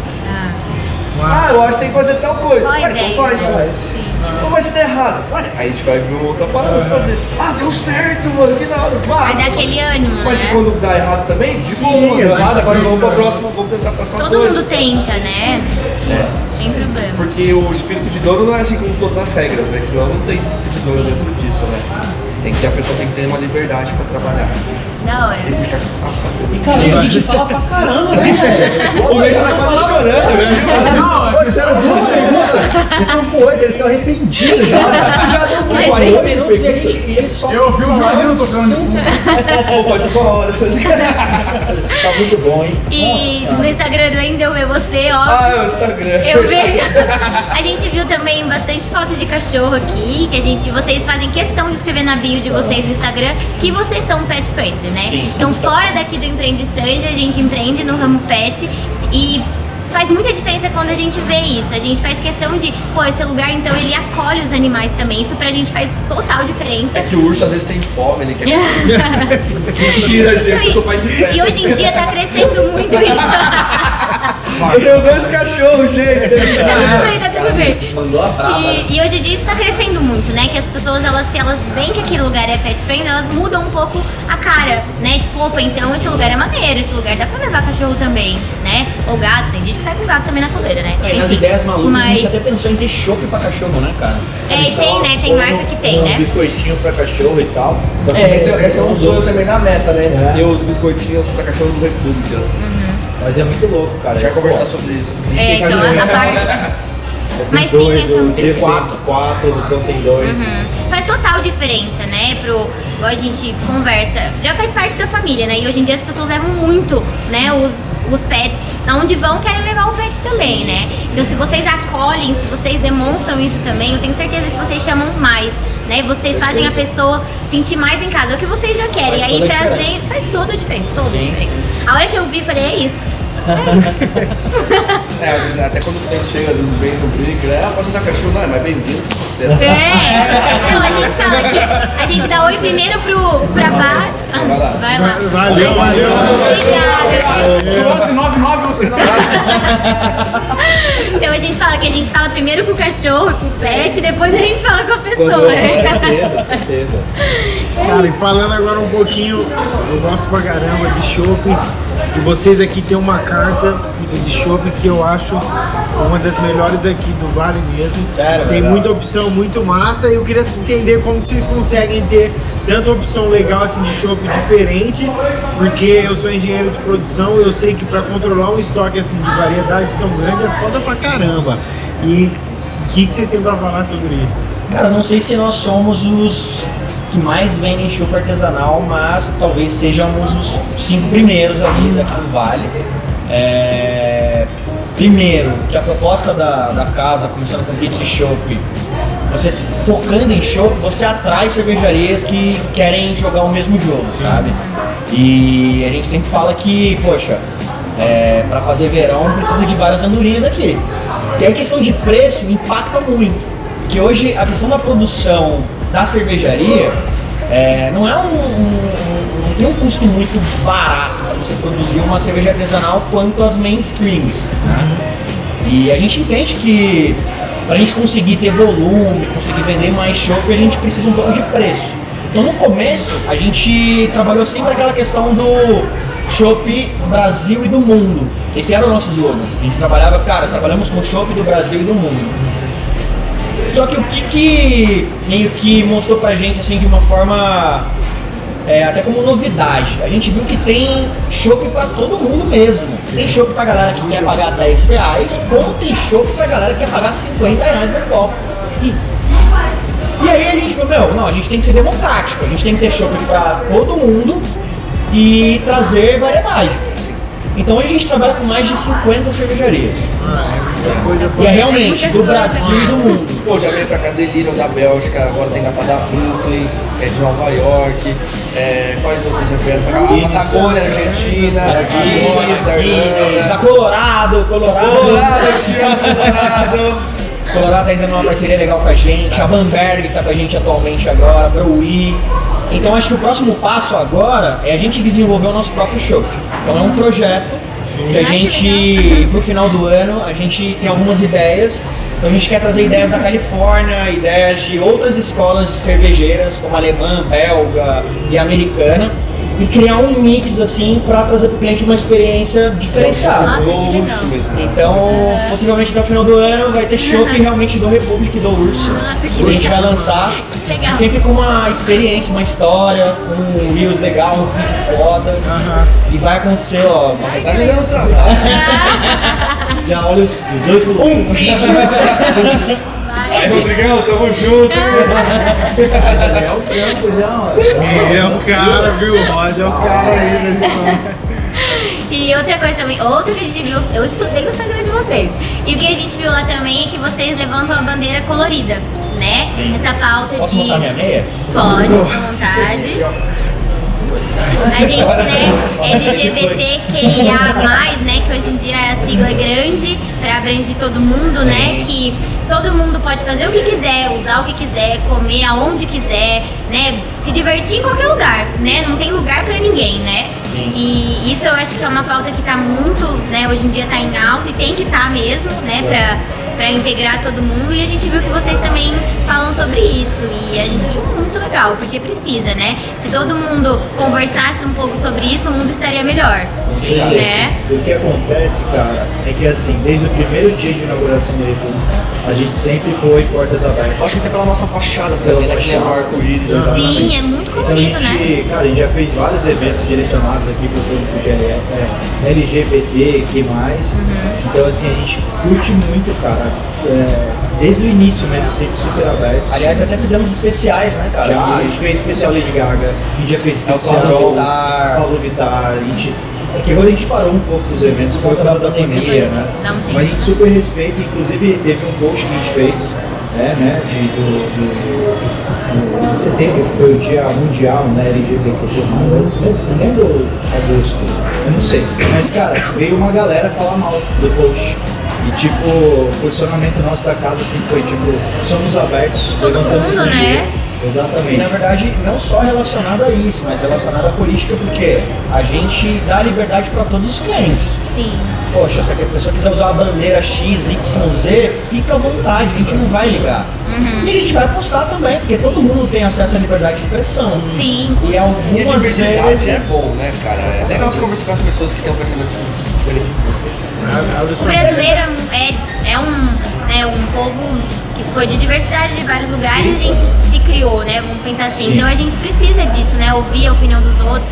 Ah, eu acho que tem que fazer tal coisa. Boa então faz. Sim. Não, mas se der errado. Ué, aí a gente vai ver uma outra parada pra fazer. Ah, deu certo, mano, que da hora. Vai Massa. dar aquele ânimo, Mas se né? quando dá errado também, de boa, deu errado, agora vamos pra próxima, vamos tentar a próxima Todo coisa. mundo tenta, né? Problema. Porque o espírito de dono não é assim com todas as regras, né? Senão não tem espírito de dono dentro disso, né? Tem que, a pessoa tem que ter uma liberdade pra trabalhar. Da hora. E. E cara, a gente fala pra caramba, né, velho? O Leite tá quase chorando, né? Não, é Pô, eles eram duas perguntas. Eles estão com oito, eles estão arrependidos já. Já deu Mas 40 sim. minutos e a gente ele só. eu ouvi o violino tocando. Pô, pode hora. Tá muito bom, hein? E no Instagram, de eu ver você, ó. Ah, é o Instagram. Eu vejo. A gente viu também bastante foto de cachorro aqui, que a gente, vocês fazem questão de escrever na bio de vocês no Instagram que vocês são pet friendly, né? Então fora daqui do Empreende a gente empreende no ramo pet e faz muita diferença quando a gente vê isso. A gente faz questão de, pô, esse lugar então ele acolhe os animais também. Isso pra gente faz total diferença. É que o urso às vezes tem fome, ele quer. Mentira, gente, eu sou pai de pet. E hoje em dia tá crescendo muito isso. Eu tenho dois cachorros, gente. tá tudo bem, tá tudo bem. Mandou a braba, né? E, e hoje em dia isso tá crescendo muito, né? Que as pessoas, elas, se elas veem que aquele lugar é pet friendly, elas mudam um pouco a cara, né? Tipo, opa, então esse lugar é maneiro, esse lugar dá pra levar cachorro também, né? Ou gato, tem gente que sai com gato também na coleira, né? É, nas Enfim, ideias malucas, a mas... gente até pensou em ter chopp pra cachorro, né, cara? É, e tem, né? Tem marca que tem, um né? biscoitinho pra cachorro e tal. Só que É, esse, não- esse é um sonho também na meta, né? É. Ter os biscoitinhos pra cachorro do República. Mas é muito louco, cara. Gente vai conversar Pô, sobre isso. É, então cachorro- a parte... Tem Mas dois, sim, essa- tem quatro, quatro, o Lucão tem dois. Uhum. Faz total diferença, né? Pro a gente conversa. Já faz parte da família, né? E hoje em dia as pessoas levam muito, né? Os, os pets. Onde vão, querem levar o pet também, né? Então se vocês acolhem, se vocês demonstram isso também, eu tenho certeza que vocês chamam mais. Né? Vocês fazem a pessoa sentir mais em casa. É o que vocês já querem. Aí trazendo. Faz toda a diferença. Toda a diferença. A hora que eu vi, falei, é isso. É, às vezes, até quando o cliente chega, às vezes vem no briga, é, ah, posso dar cachorro? Não, é mais bem-vindo que você. É. Não, a gente fala que a gente dá oi primeiro pro, pra bar. Vai lá. Vai lá. Valeu, valeu. Obrigada. 11, 99, você não. Então a gente fala que a gente fala primeiro com o cachorro, com o pet, depois a gente fala com a pessoa, né? certeza, certeza. Cara, e falando agora um pouquinho, eu gosto pra caramba de shopping. E vocês aqui tem uma carta de shopping que eu acho uma das melhores aqui do Vale mesmo. Sério, tem muita opção muito massa e eu queria entender como vocês conseguem ter tanta opção legal assim de shopping diferente, porque eu sou engenheiro de produção, eu sei que para controlar um estoque assim de variedades tão grande é foda pra caramba. E O que, que vocês têm pra falar sobre isso? Cara, não sei se nós somos os que mais vendem chopp artesanal, mas talvez sejamos os cinco primeiros ali daqui do Vale. É, Primeiro, que a proposta da, da casa, começando com pizza e chopp, você se focando em chopp, você atrai cervejarias que querem jogar o mesmo jogo, sabe? E a gente sempre fala que, poxa, é, para fazer verão precisa de várias andorinhas aqui. E a questão de preço impacta muito. Porque hoje a questão da produção da cervejaria é, não é um, um- tem um custo muito barato você produzir uma cerveja artesanal quanto as mainstreams. Né? E a gente entende que para a gente conseguir ter volume, conseguir vender mais chopp, a gente precisa um pouco de preço. Então no começo a gente trabalhou sempre aquela questão do chopp Brasil e do mundo. Esse era o nosso slogan. A gente trabalhava, cara, trabalhamos com chopp do Brasil e do mundo. Só que o que, que meio que mostrou pra gente assim de uma forma é, até como novidade, a gente viu que tem chopp pra todo mundo mesmo. Tem chopp pra galera que quer pagar 10 reais, como tem chopp pra galera que quer pagar 50 reais por copo. E aí a gente falou, meu, não, a gente tem que ser democrático, a gente tem que ter chopp pra todo mundo e trazer variedade. Então hoje a gente trabalha com mais de 50 cervejarias. E é realmente do Brasil e do mundo. Pô, já veio pra cá Delirium da Bélgica, agora tem garrafa da Brooklyn, é de Nova York, é, quais outras já vieram pra cá? Patagônia, Argentina, Guinness, da Guinness, da Irlanda. Colorado, Colorado. Colorado, Colorado. Colorado ainda numa parceria legal com a gente, a Bamberg tá com a gente atualmente agora, Brewee. Então acho que o próximo passo agora é a gente desenvolver o nosso próprio show. Então é um projeto que a gente, pro final do ano, a gente tem algumas ideias. Então a gente quer trazer ideias da Califórnia, ideias de outras escolas cervejeiras, como alemã, belga e americana, e criar um mix assim para trazer pro cliente uma experiência diferenciada. Nossa. Urso mesmo. Então, possivelmente até o final do ano vai ter chopp realmente do Republic e do Urso. Nossa, que que a gente vai lançar. Sempre com uma experiência, uma história, um Reels legal, um vídeo foda. E vai acontecer, ó. Você tá me dando trabalho. Já olha os, dois Um vídeo! Aí, Rodrigão, tamo junto. É o tempo já, ó. É o cara, viu? O Rod é o cara aí, né? E outra coisa também, outro que a gente viu, eu estudei o Instagram de vocês. E o que a gente viu lá também é que vocês levantam a bandeira colorida, né? Essa pauta Posso de. mostrar minha meia? Pode, à vontade. A gente, né, LGBTQIA+, né, que hoje em dia é a sigla grande para abranger todo mundo, né, que todo mundo pode fazer o que quiser, usar o que quiser, comer aonde quiser, né, se divertir em qualquer lugar, né, não tem lugar para ninguém, né. E isso eu acho que é uma pauta que tá muito, né, hoje em dia tá em alta e tem que estar tá mesmo, né, pra, pra integrar todo mundo. E a gente viu que vocês também falam sobre isso e a gente achou muito legal, porque precisa, né? Se todo mundo conversasse um pouco sobre isso, o mundo estaria melhor, né? O que acontece, cara, é que assim, desde o primeiro dia de inauguração República, a gente sempre foi portas abertas. Acho que até pela nossa fachada também, né? Que nem o arco-íris. Aham. Sim, é muito Então a colorido, né? gente, cara, a gente já fez vários eventos direcionados aqui para o público de é, LGBT, que mais. Uhum. Então assim, a gente curte muito, cara. É, desde o início mesmo, sempre super aberto. Aliás, até fizemos especiais, né, cara? Já, a gente fez especial Lady Gaga, a gente já fez especial Pablo Vittar. Paulo Vittar, a gente. É que agora a gente parou um pouco dos eventos por causa da pandemia, né? Mas a gente super respeita, inclusive teve um post que a gente fez, né, né, de, do, do, do- de setembro, que foi o dia mundial, né, LGBT+, mas setembro, agosto, eu não sei. Mas, cara, veio uma galera falar mal do post. E, tipo, o posicionamento nosso da casa sempre foi, tipo, somos abertos. Todo mundo, bandeira. Né? E, Exatamente. na verdade, não só relacionado a isso, mas relacionado à política, porque a gente dá liberdade para todos os clientes. Sim. Poxa, se a pessoa quiser usar a bandeira X, Y, Z, fica à vontade, a gente não vai ligar. Uhum. E a gente vai postar também, porque todo mundo tem acesso à liberdade de expressão. Sim. E E a algumas diversidade vezes... é bom, né, cara? É legal você conversar com as pessoas que têm um pensamento diferente de você. O brasileiro é, é um, né, um povo que foi de diversidade de vários lugares e a gente criou, né? Vamos pensar assim. Sim. Então a gente precisa disso, né? Ouvir a opinião dos outros.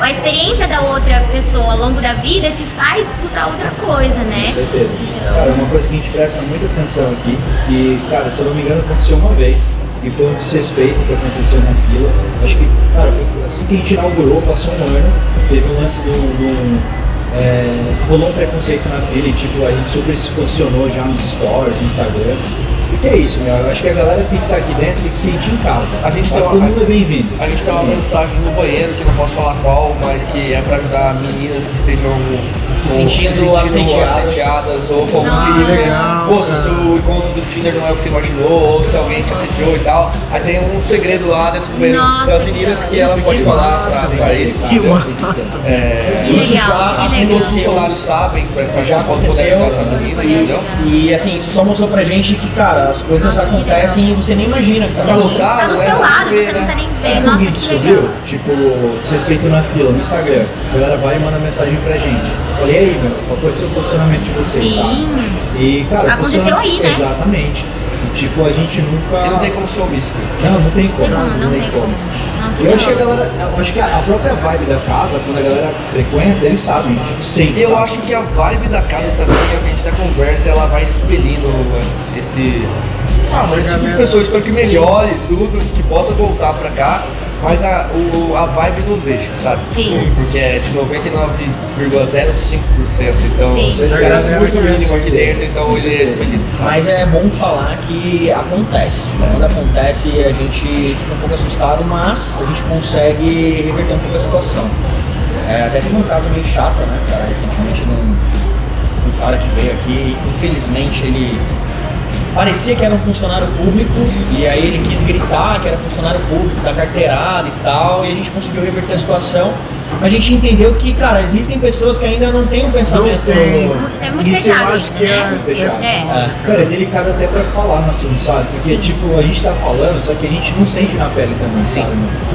a experiência da outra pessoa ao longo da vida te faz escutar outra coisa, né? Com certeza. Cara, uma coisa que a gente presta muita atenção aqui, que, cara, se eu não me engano, aconteceu uma vez, e foi um desrespeito que aconteceu na fila. Acho que, cara, assim que a gente inaugurou, passou um ano, teve um lance do. do é, rolou um preconceito na fila e tipo, a gente super se posicionou já nos stories, no Instagram. E que é isso, meu? Eu acho que a galera tem que estar aqui dentro, tem que se sentir em casa. A gente Tá tem uma- todo mundo é bem-vindo. A gente tem uma mensagem no banheiro, que não posso falar qual, mas que é pra ajudar meninas que estejam Se com- sentindo assediadas. ou com Ah, perigo. legal, Pô, se o seu encontro do Tinder não é o que você imaginou, ou se alguém te assediou e tal, aí tem um segredo lá dentro do Nossa, das meninas que ela pode falar pra, pra isso. Que massa. É, Que legal, que legal. os funcionários sabem pra, pra Já poder aconteceu. ajudar essa menina, entendeu? E assim, isso só mostrou pra gente que, cara, as coisas Nossa, acontecem e você nem imagina, Tá lotado, Tá do seu lado, você não né? tá nem Sabe vendo. Nossa, que legal. Tipo, desrespeito na fila, no Instagram. A galera vai e manda mensagem pra gente. Falei, e aí, meu, qual foi o seu posicionamento de vocês, Sim. sabe? E, cara, Aconteceu aí, né? Exatamente. E, tipo, a gente nunca... Não tem como ser omisso. Não, não tem como. Tem como, não tem como. Não, E tudo eu acho que a galera, eu acho que a própria vibe da casa, quando a galera frequenta, eles sabem, tipo, sempre. Eu sabe? acho que a vibe da casa também, a gente da conversa, ela vai expelindo esse. Ah, mas esse tipo de pessoa, espero que melhore tudo, que possa voltar pra cá, mas a, o, a vibe não deixa, sabe? Sim. Porque é de 99,05%, então Sim. o cara é muito mínimo aqui dentro, então ele é expelido, sabe? Mas é bom falar que acontece. né? Quando acontece, a gente fica um pouco assustado, mas a gente consegue reverter um pouco a situação. É, até teve um caso meio chato, né, cara? Recentemente, num, um cara que veio aqui, infelizmente ele parecia que era um funcionário público e aí ele quis gritar que era funcionário público da carteirada e tal, e a gente conseguiu reverter a situação. A gente entendeu que, cara, existem pessoas que ainda não têm um pensamento. tem. É muito Isso eu fechado, acho que né? é- Fechado. É. Cara, é delicado até pra falar no assunto, sabe? Porque, Sim. tipo, a gente tá falando, só que a gente não sente na pele também, sabe?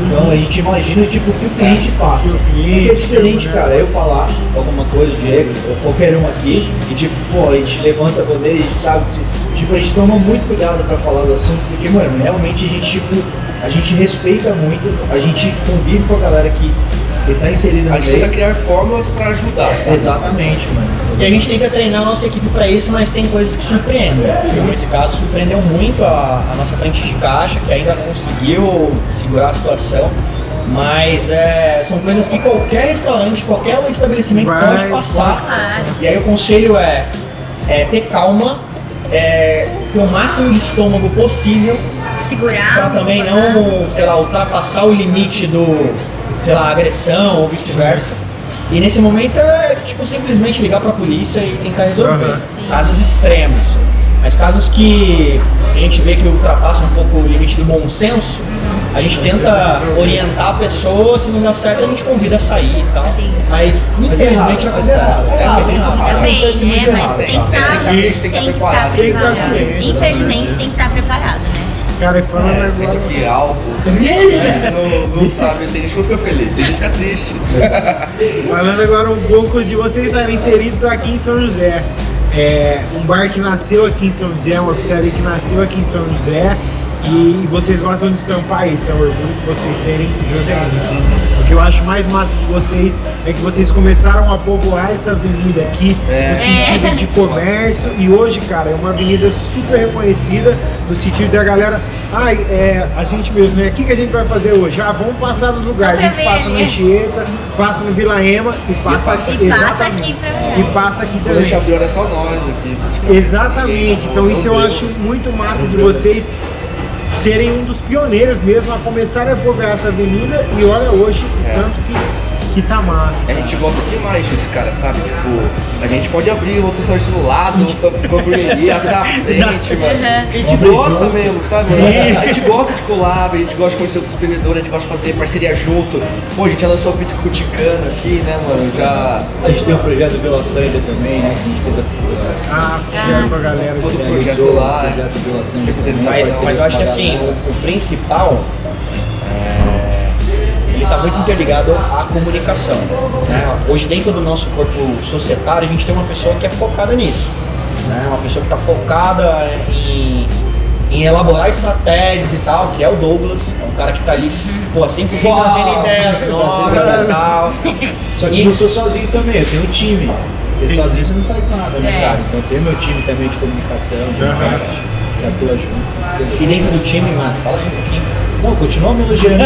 Então a gente imagina, tipo, o que o cliente passa. O cliente, é diferente, né? cara, eu falar alguma coisa, o Diego, ou qualquer um aqui, Sim. e tipo, pô, a gente levanta a bandeira e a gente sabe que, se, tipo, a gente toma muito cuidado pra falar do assunto, porque, mano, realmente a gente, tipo, a gente respeita muito, a gente convive com a galera que, que tá inserida A no gente tenta meio. criar fórmulas pra ajudar, sabe? Exatamente, mano. E a gente tenta treinar a nossa equipe para isso, mas tem coisas que surpreendem. Nesse caso, surpreendeu muito a, a nossa frente de caixa, que ainda conseguiu segurar a situação. Mas é, são coisas que qualquer restaurante, qualquer estabelecimento Vai, pode passar. E aí o conselho é, é ter calma, é, ter o máximo de estômago possível Segurar. para também não, sei lá, ultrapassar o limite do, sei lá, agressão ou vice-versa. E nesse momento é tipo simplesmente ligar para a polícia e tentar resolver. Sim. Casos extremos. Mas casos que a gente vê que ultrapassam um pouco o limite do bom senso, a gente tenta orientar a pessoa, se não dá certo a gente convida a sair e tal. Sim. Mas Mas é infelizmente errado, mas é errado. É errado, é errado. Também, né? Mas tem que estar estar- tem que estar preparado. Tem que estar preparado. ciente, Infelizmente tem que estar preparado, né? Cara, e falando É, agora. isso aqui, álcool. não, não sabe, tem gente que fica feliz, tem gente que fica triste. Falando agora um pouco de vocês estarem inseridos aqui em São José. É, um bar que nasceu aqui em São José, uma pizzaria que nasceu aqui em São José. E vocês gostam de estampar isso, é um orgulho de vocês serem joseenses. O que eu acho mais massa de vocês é que vocês começaram a povoar essa avenida aqui É. no sentido de comércio e hoje, cara, é uma avenida super reconhecida no sentido da galera, ai, é, a gente mesmo, né? O que, que a gente vai fazer hoje? Ah, vamos passar nos lugares, a gente ver, passa na né? Anchieta, passa no Vila Ema e passa, passa- E passa exatamente. aqui pra ver. E passa aqui também. abriu era só nós aqui. Exatamente. Então isso eu acho muito massa de vocês serem um dos pioneiros mesmo a começarem a povoar essa avenida e olha hoje o É. tanto que, que tá massa. A gente gosta demais desse cara, sabe? Tipo, a gente pode abrir outro restaurante do lado, outra hamburgueria, abrir na frente, mano. A gente gosta mesmo, sabe? Sim. A gente gosta de collab, a gente gosta de conhecer outros empreendedores, a gente gosta de fazer parceria junto. Pô, a gente já lançou a pizza cuticana aqui, né, mano? Já. A gente tem um projeto Vila Sândia também, né? Que a gente fez a. Ah, fizeram com a galera. Todo de- projeto lá, o projeto Vila Sândia. Mas- eu acho que assim, o, o principal é, ele está muito interligado à comunicação. né? Hoje dentro do nosso corpo societário a gente tem uma pessoa que é focada nisso. né? Uma pessoa que está focada em, em elaborar estratégias e tal, que é o Douglas, é um cara que tá ali, pô, sempre trazendo ideias novas e tal. Só que E- não sou sozinho também, eu tenho um time. Porque sozinho você não faz nada, né, É. cara? Então tem meu time também de comunicação, de marketing, que atua junto. E dentro do time, mano, fala aí um pouquinho. Não, continua me elogiando.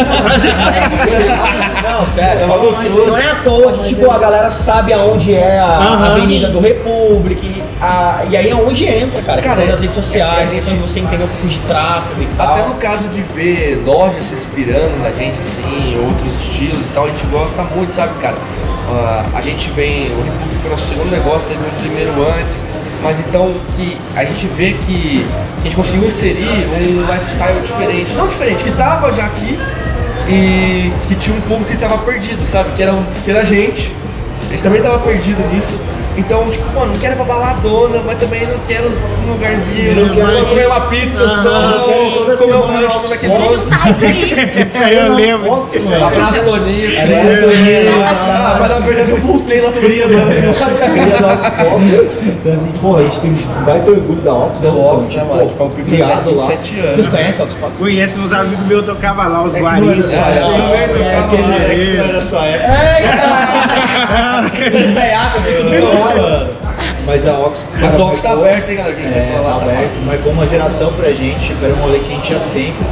Não, sério, Tava mas gostoso. não é à toa que tipo, a galera sabe aonde é a Aham. Avenida do Republic, a- e aí é onde entra, cara. Cara, é- nas redes sociais, é- é- de você entender um pouco de tráfego e tal. Até no caso de ver lojas se inspirando na gente, assim, outros estilos e tal, a gente gosta muito, sabe, cara? Ah, a gente vem, o República foi nosso segundo negócio, teve um primeiro antes, mas então que a gente vê que a gente conseguiu inserir um lifestyle diferente, não diferente, que tava já aqui e que tinha um público que tava perdido, sabe? Que era, que era a gente, a gente também tava perdido nisso. Então, tipo, mano, não quero ir pra baladona, mas também não quero um lugarzinho, não quero comer uma pizza só, quero toda comer um lanche no. McDonald's. Isso aí. Eu lembro. Abraço, Toninho. Abraço, Toninho. Ah, mas na verdade eu voltei lá. Queria da Oxford. Então assim, porra, a gente tem vai ter orgulho da Oxford, Da Oxford, tipo, né, mano? Tipo, é um criado lá. 27 Vocês anos. conhecem o Oxford? Conhece uns amigos meus tocavam lá, os É que não era guaris. só É, época, é, é, é, aquele- é, é que não era só época. Mas a Ox, Mas o Ox tá aberto, hein, galera? É, falar, tá aberto, marcou uma geração pra gente, era um rolê que a gente ia sempre.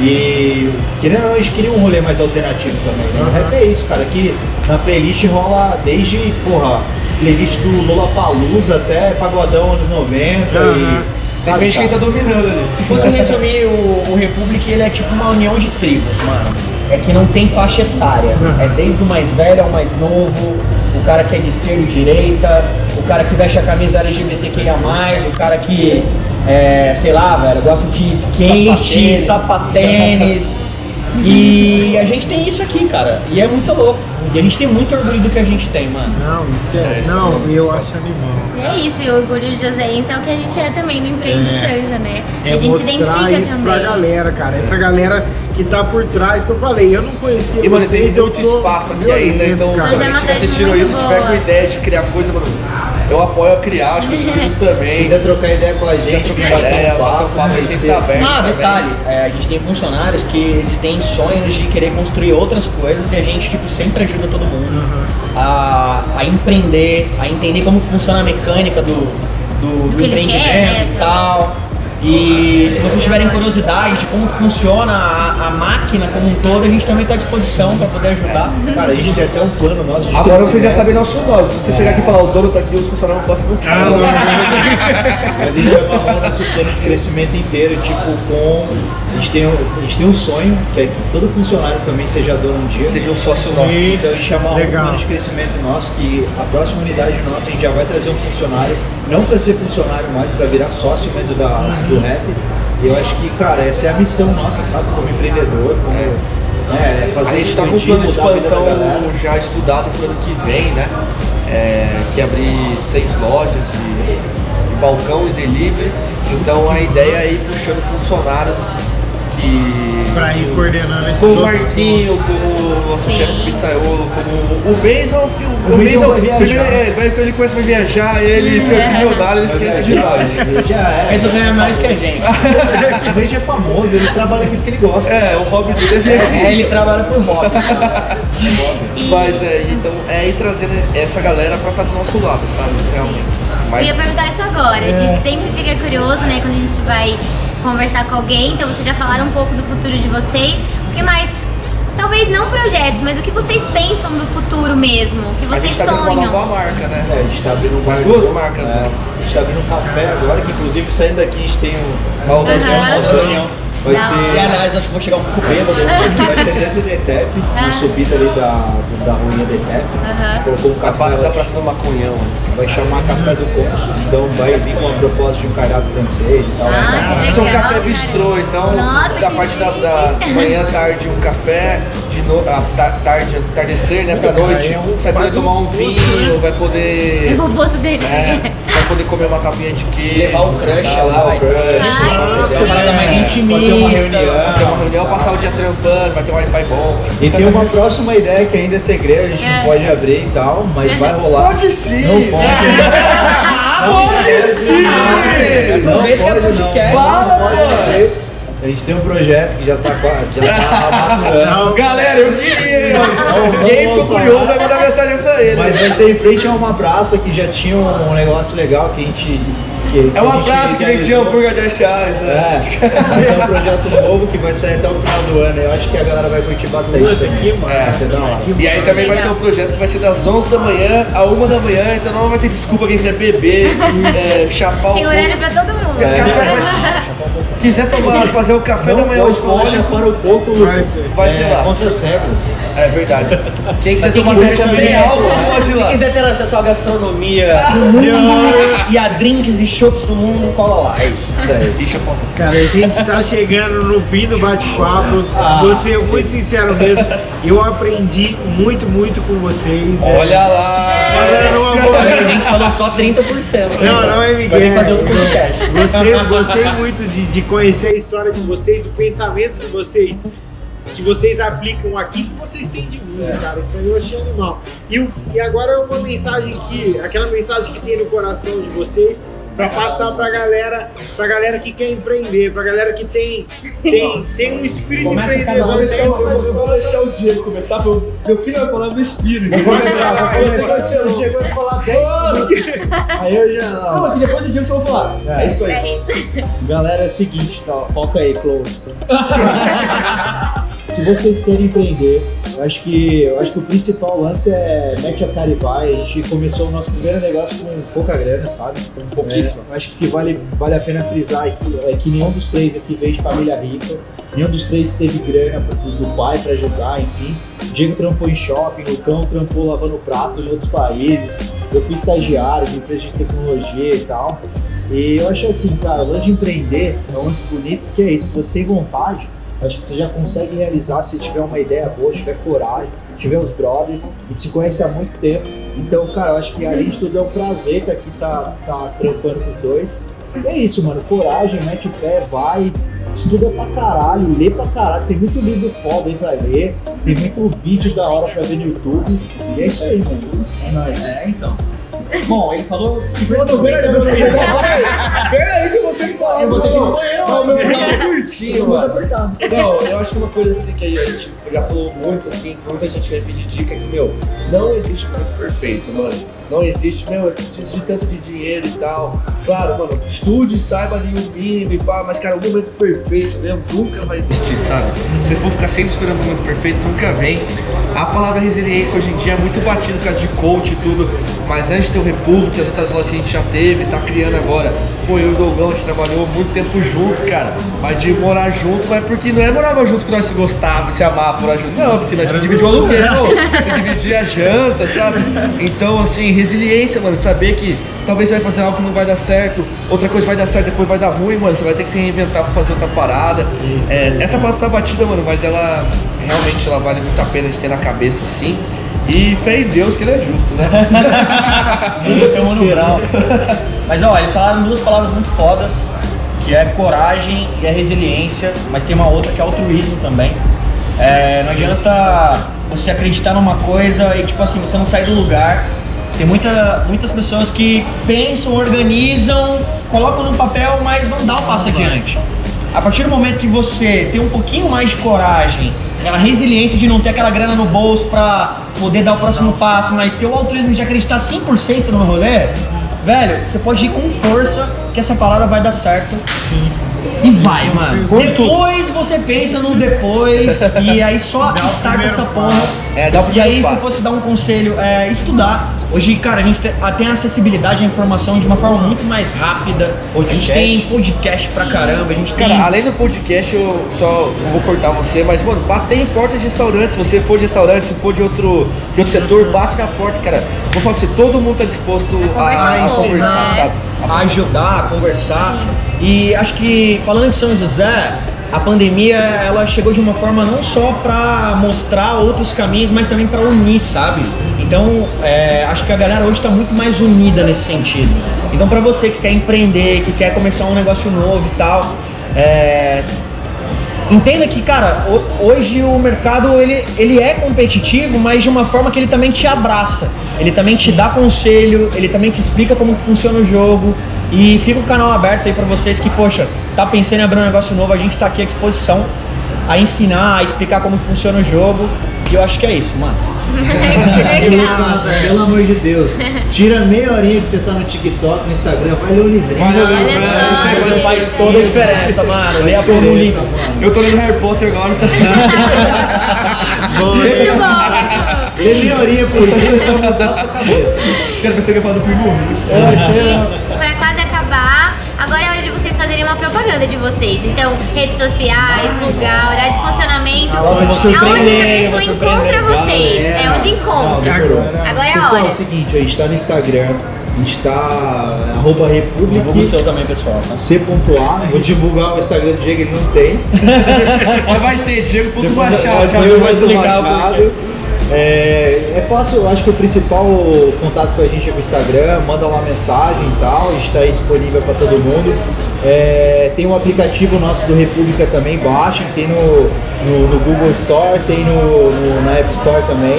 E querendo ou não, a gente queria um rolê mais alternativo também. Né? O rap é isso, cara, que na playlist rola desde, porra, playlist do Lola Palusa até Pagodão anos 90 Aham. e. Sempre a gente quem tá dominando ali. Se fosse resumir o, o Republic, ele é tipo uma união de tribos, mano. É que não tem faixa etária. É desde o mais velho ao mais novo, o cara que é de esquerda e direita, o cara que veste a camisa LGBTQIA, o cara que, é, sei lá, velho, gosta de skate, Sapatênis. E a gente tem isso aqui, cara. E é muito louco. E a gente tem muito orgulho do que a gente tem, mano. Não, isso é. Não, eu acho animal. E é isso, e o orgulho joseense é o que a gente é também no Empreende É. Seja, né? É a gente se mostrar identifica isso também. pra galera, cara. Essa galera que tá por trás, que eu falei, eu não conhecia E, mano, tem vocês, muito tô espaço aqui ainda, então se cara. É uma estiver assistindo isso, tiver boa. com ideia de criar coisa, mano, eu apoio a criar, acho que os meninos também. Quiser trocar ideia com a gente, trocar bater ideia, bater um papo, a gente conhecer. tá aberto. Ah, também. detalhe, é, a gente tem funcionários que eles têm sonhos de querer construir outras coisas e a gente tipo, sempre ajuda todo mundo a, a empreender, a entender como funciona a mecânica do, do, do ele empreendimento quer, né, e tal. E se vocês tiverem curiosidade de como funciona a, a máquina como um todo, a gente também está à disposição para poder ajudar. Cara, a gente tem até um plano nosso de Agora vocês já sabem nosso nome. Se você chegar aqui e falar, o dono tá aqui, os funcionários vão falar que não Ah, não. Mas a gente vai amarrar o nosso plano de crescimento inteiro, tipo, com. A gente, tem, um- a gente tem um sonho, que é que todo funcionário também seja dono um dia. Seja um sócio nosso. Então a gente amarra um plano de crescimento nosso, que a próxima unidade nossa a gente já vai trazer um funcionário, não para ser funcionário mais, para virar sócio mesmo da, do rap. E eu acho que, cara, essa é a missão nossa, sabe? Como empreendedor, como. né, fazer A gente tá com um plano de expansão já estudado pro ano que vem, né? É, que é abrir seis lojas de, de balcão e delivery. Então a ideia é ir puxando funcionários que. Pra ir coordenando esse Como o Marquinho, como o nosso chefe pizzaiolo, como o Benson, porque o, O o Benson, vai viajar. primeiro, é, vai, ele começa vai viajar, ele fica milionário, ele esquece de nós. Ele é. Mas eu ganho mais que a gente. O Benji é famoso, ele trabalha com o que ele gosta. É, o hobby dele é viajar. É, ele trabalha por hobby. Mas é, então é ir trazendo essa galera pra estar do nosso lado, sabe? Realmente. eu Mas ia perguntar isso agora. A gente sempre fica curioso, né, quando a gente vai conversar com alguém. Então vocês já falaram um pouco do futuro de vocês. O que mais? Talvez não projetos, mas o que vocês pensam do futuro mesmo? O que a vocês gente tá abrindo uma sonham? nova marca, né? É, a gente tá abrindo um bar. Duas marcas, né? a gente tá abrindo um café agora, que inclusive saindo daqui a gente tem um. Nossa reunião. Vai ser. aliás, acho que vou chegar um pouco bêbado. Vai ser dentro do ETEP, Ah. na subida ali da, da ruinha do ETEP. A gente colocou um A café. pasta lá, da Praça do Maconhão. assim. Vai chamar café do cônsul, então vai vir com a proposta de um cardápio francês e tal. Ah, que Isso é um café bistrô, então Nossa, da parte da, da manhã, tarde um café, de no, a ta- tarde, entardecer, né, pra noite, é um- você vai poder tomar um vinho, né? vai poder. O bolso dele. É, vai poder comer uma tapinha de queijo. Levar o crush lá, o crush. Fazer uma parada mais É, intimista. Uma reunião. Fazer uma reunião, passar o dia trampando, vai ter um Wi-Fi bom. E tem uma próxima ideia que ainda é segredo, a gente É. não pode abrir e tal, mas vai rolar. Pode sim! Não pode. Pode sim! Não Aproveita que é pode, não. Fala, pô. A gente tem um projeto que já tá, qua- já tá maturando. Galera, eu diria, Quem ficou curioso vai mandar mensagem pra ele. Mas vai ser em frente a uma praça que já tinha um negócio legal que a gente. Que, É uma a gente praça que vendia hambúrguer 10 reais, né? É, mas é um projeto novo que vai sair até o final do ano. Eu acho que a galera vai curtir bastante. Que massa. Vai ser da hora. E aí também vai ser um projeto que vai ser das 11 da manhã a 1 da manhã, então não vai ter desculpa quem quiser beber, é, chapar o Tem horário pra todo mundo. Quiser tomar, fazer o café da Não manhã pode falar alcoólico, chapando o coco, Vai Lucas. vai ter É, lá. contra regras. É verdade. Quem quiser quem tomar cerveja sem é, álcool, pô. pode ir Se lá. quiser ter acesso à gastronomia do mundo e a drinks e chopps do mundo, cola lá. É isso. Isso aí. Deixa eu. Cara, a gente tá chegando no fim do bate-papo. Ah. Vou ser muito sincero mesmo. Eu aprendi muito, muito com vocês. Olha lá. Falando uma boa- A gente falou só 30%. Não, não é Vai Miguel. que fazer outro podcast. Gostei, gostei muito de, de conhecer a história de vocês, o pensamento de vocês, que vocês aplicam aqui, que vocês têm de mim, cara. Isso aí eu achei animal. E, e agora uma mensagem que, aquela mensagem que tem no coração de vocês, pra passar pra galera, pra galera que quer empreender, pra galera que tem, tem, tem um espírito Começa empreendedor. um dentro. Eu vou deixar o Diego começar, porque eu queria falar do espírito. Vou começar, vou começar eu chegou a falar 10 Aí eu já Não, não. aqui depois do dia que eu vou falar. É. isso aí. Galera, é o seguinte, tá? Foca aí, close. Se vocês querem empreender, eu acho que eu acho que o principal lance é mete a cara e vai. A gente começou o nosso primeiro negócio com pouca grana, sabe? Com pouquíssima. eu acho que vale, vale a pena frisar aqui, é que nenhum dos três aqui veio de família rica, nenhum dos três teve grana do, pai para ajudar, enfim. O Diego trampou em shopping, o Cão trampou lavando prato em outros países. Eu fui estagiário de empresa de tecnologia e tal. E eu acho assim, cara, o lance de empreender é um lance bonito, que é isso, se você tem vontade, acho que você já consegue realizar se tiver uma ideia boa, tiver coragem, tiver os brothers, e te conhece há muito tempo. Então, cara, eu acho que além de tudo é um prazer estar aqui, tá, tá trampando com os dois. E é isso, mano, coragem, mete o pé, vai, estuda pra caralho, lê pra caralho, tem muito livro foda aí pra ler, tem muito vídeo da hora pra ver no YouTube. E é isso aí, mano. É nóis. É, então. Bom, ele falou. Peraí que eu vou ter que falar. Eu vou ter que ir no banheiro. Não, meu irmão é curtinho, mano. Não, eu acho que uma coisa assim que a gente já falou muito assim, que muita gente vai pedir dica é que, meu, não existe muito perfeito, mano. Não existe, meu, eu preciso de tanto de dinheiro e tal. Claro, mano, estude, saiba ali o mínimo e pá, mas cara, o momento perfeito mesmo nunca vai existir, sabe? Se for ficar sempre esperando o momento perfeito, nunca vem. A palavra resiliência hoje em dia é muito batida por causa de coach e tudo, mas antes de ter o República, as outras lojas que a gente já teve, tá criando agora. Pô, eu e o Dogão, a gente trabalhou muito tempo junto, cara. Mas de morar junto, mas porque não é morava junto que nós se gostava, se amava, morar junto. Não, porque nós tinha que dividir o aluguel, dividir a janta, sabe? Então, assim, resiliência, mano, saber que talvez você vai fazer algo que não vai dar certo, outra coisa vai dar certo, depois vai dar ruim, mano. Você vai ter que se reinventar pra fazer outra parada. É, essa palavra tá batida, mano, mas ela realmente ela vale muito a pena de ter na cabeça, assim. E fé em Deus que ele é justo, né? Tamo no grau. Mas ó, eles falaram duas palavras muito fodas, que é coragem e a resiliência, mas tem uma outra que é altruísmo também. É, não adianta você acreditar numa coisa e tipo assim, você não sair do lugar. Tem muita, muitas pessoas que pensam, organizam, colocam no papel, mas não dá o passo adiante. A partir do momento que você tem um pouquinho mais de coragem, aquela resiliência de não ter aquela grana no bolso pra poder dar o próximo passo, mas ter o altruísmo de acreditar 100% no rolê, velho, você pode ir com força que essa parada vai dar certo. Sim. E vai, mano. Depois você pensa no depois e aí só primeiro essa porra. É, dá o E aí, se eu passo. fosse dar um conselho, é estudar. Hoje, cara, a gente tem acessibilidade à informação de uma forma muito mais rápida. A gente tem podcast pra caramba, a gente tem. Cara, além do podcast, eu só eu vou cortar você, mas, mano, bater em porta de restaurante. Se você for de restaurante, se for de outro, de outro setor, bate na porta, cara. Vou falar pra você, todo mundo tá disposto a, a conversar, sabe? Ajudar, conversar. E acho que falando de São José, a pandemia ela chegou de uma forma não só para mostrar outros caminhos, mas também para unir, sabe? Então, é, acho que a galera hoje está muito mais unida nesse sentido. Então, para você que quer empreender, que quer começar um negócio novo e tal, é, Entenda que, cara, ho- hoje o mercado ele, ele é competitivo, mas de uma forma que ele também te abraça. Ele também te dá conselho, ele também te explica como funciona o jogo. E fica o canal aberto aí pra vocês que, poxa, tá pensando em abrir um negócio novo, a gente tá aqui à disposição a ensinar, a explicar como funciona o jogo. E eu acho que é isso, mano. Que legal. Casa, pelo amor de Deus. Tira meia horinha que você tá no TikTok, no Instagram, vai ler o livrinho. Vai ler o livrinho. Olha só. Isso aí faz toda a diferença, mano. Leia por um livro. Eu tô lendo Harry Potter agora, tá certo? Muito bom. Lê meia horinha por dia pra mudar a sua cabeça. Os caras pensam que ia falar do primo E pra quase propaganda de vocês. Então, redes sociais, lugar, horário de funcionamento. Agora Aonde que a pessoa encontra vocês? É onde encontra. Demorou. Agora é a Pessoal, é o hora. seguinte, a gente tá no Instagram, a gente tá arroba Divulga o República seu também, pessoal. tá? C.A. Vou divulgar o Instagram do Diego, ele não tem. Mas vai ter, Diego ponto Depois Machado. eu já vou vai explicar explicar o porquê. É, é fácil, eu acho que o principal contato com a gente é com o Instagram, manda uma mensagem e tal, a gente está aí disponível para todo mundo. É, tem um aplicativo nosso do República também, baixem, tem no, no, no Google Store, tem no, no- na App Store também.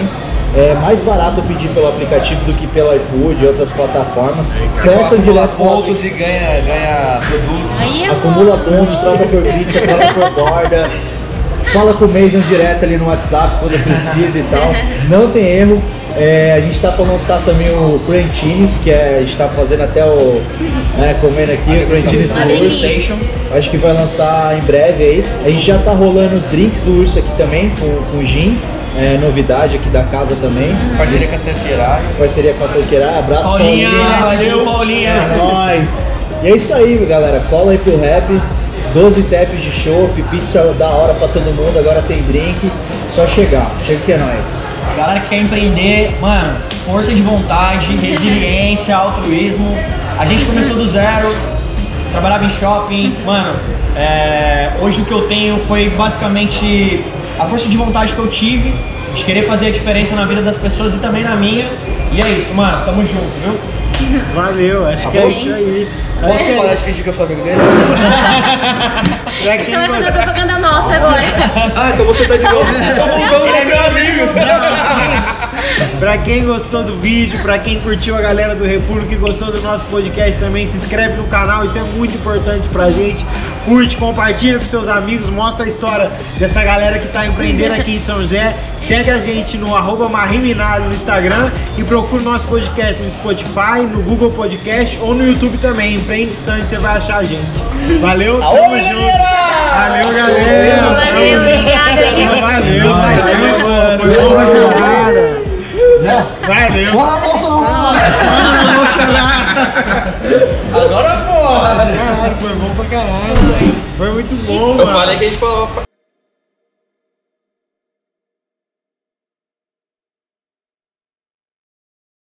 É mais barato pedir pelo aplicativo do que pelo iFood e outras plataformas. Você Peça acumula direto pelo pontos e ganha, ganha produtos. Aí é acumula pontos, troca por pizza, troca por borda. Fala com o Mason direto ali no WhatsApp quando precisa e tal. Não tem erro. É, a gente tá para lançar também o Crantines, que é, a gente tá fazendo até o. Né, comendo aqui o Crantines do. Urso. Acho que vai lançar em breve aí. A gente já tá rolando os drinks do Urso aqui também, com, com gin. É, novidade aqui da casa também. Parceria com a Tanquerário. Parceria com a Toqueira. Abraço Paulinha, Paulinha. valeu, Paulinha. É nóis. E é isso aí, galera. Cola aí pro rap. 12 taps de chopp, pizza da hora pra todo mundo. Agora tem drink. Só chegar. Chega que é nóis. Galera que quer empreender, mano, força de vontade, resiliência, altruísmo. A gente começou do zero, trabalhava em shopping, mano. é, hoje o que eu tenho foi basicamente a força de vontade que eu tive, de querer fazer a diferença na vida das pessoas e também na minha. E é isso, mano, tamo junto, viu? Valeu, acho que é isso aí. Acho Posso que parar é de fingir que eu sou amigo dele? pra Você quem vai fazer gosta- a propaganda nossa agora. Ah, então você tá de novo. Então vamos, vamos ser amigos. Pra quem gostou do vídeo, pra quem curtiu a galera do República e gostou do nosso podcast também, se inscreve no canal, isso é muito importante pra gente. Curte, compartilha com seus amigos, mostra a história dessa galera que tá empreendendo aqui em São José. Segue a gente no arroba Marriminado no Instagram e procura o nosso podcast no Spotify, no Google Podcast ou no YouTube também. Empreende Santos, você vai achar a gente. Valeu, tamo junto. Valeu, galera. Valeu, viu? Valeu, valeu. Foi bom pra caralho. Valeu. Bora, Bolsonaro! Agora porra. Caralho, foi bom pra caralho. Foi muito bom, Eu mano. falei que a gente falava pra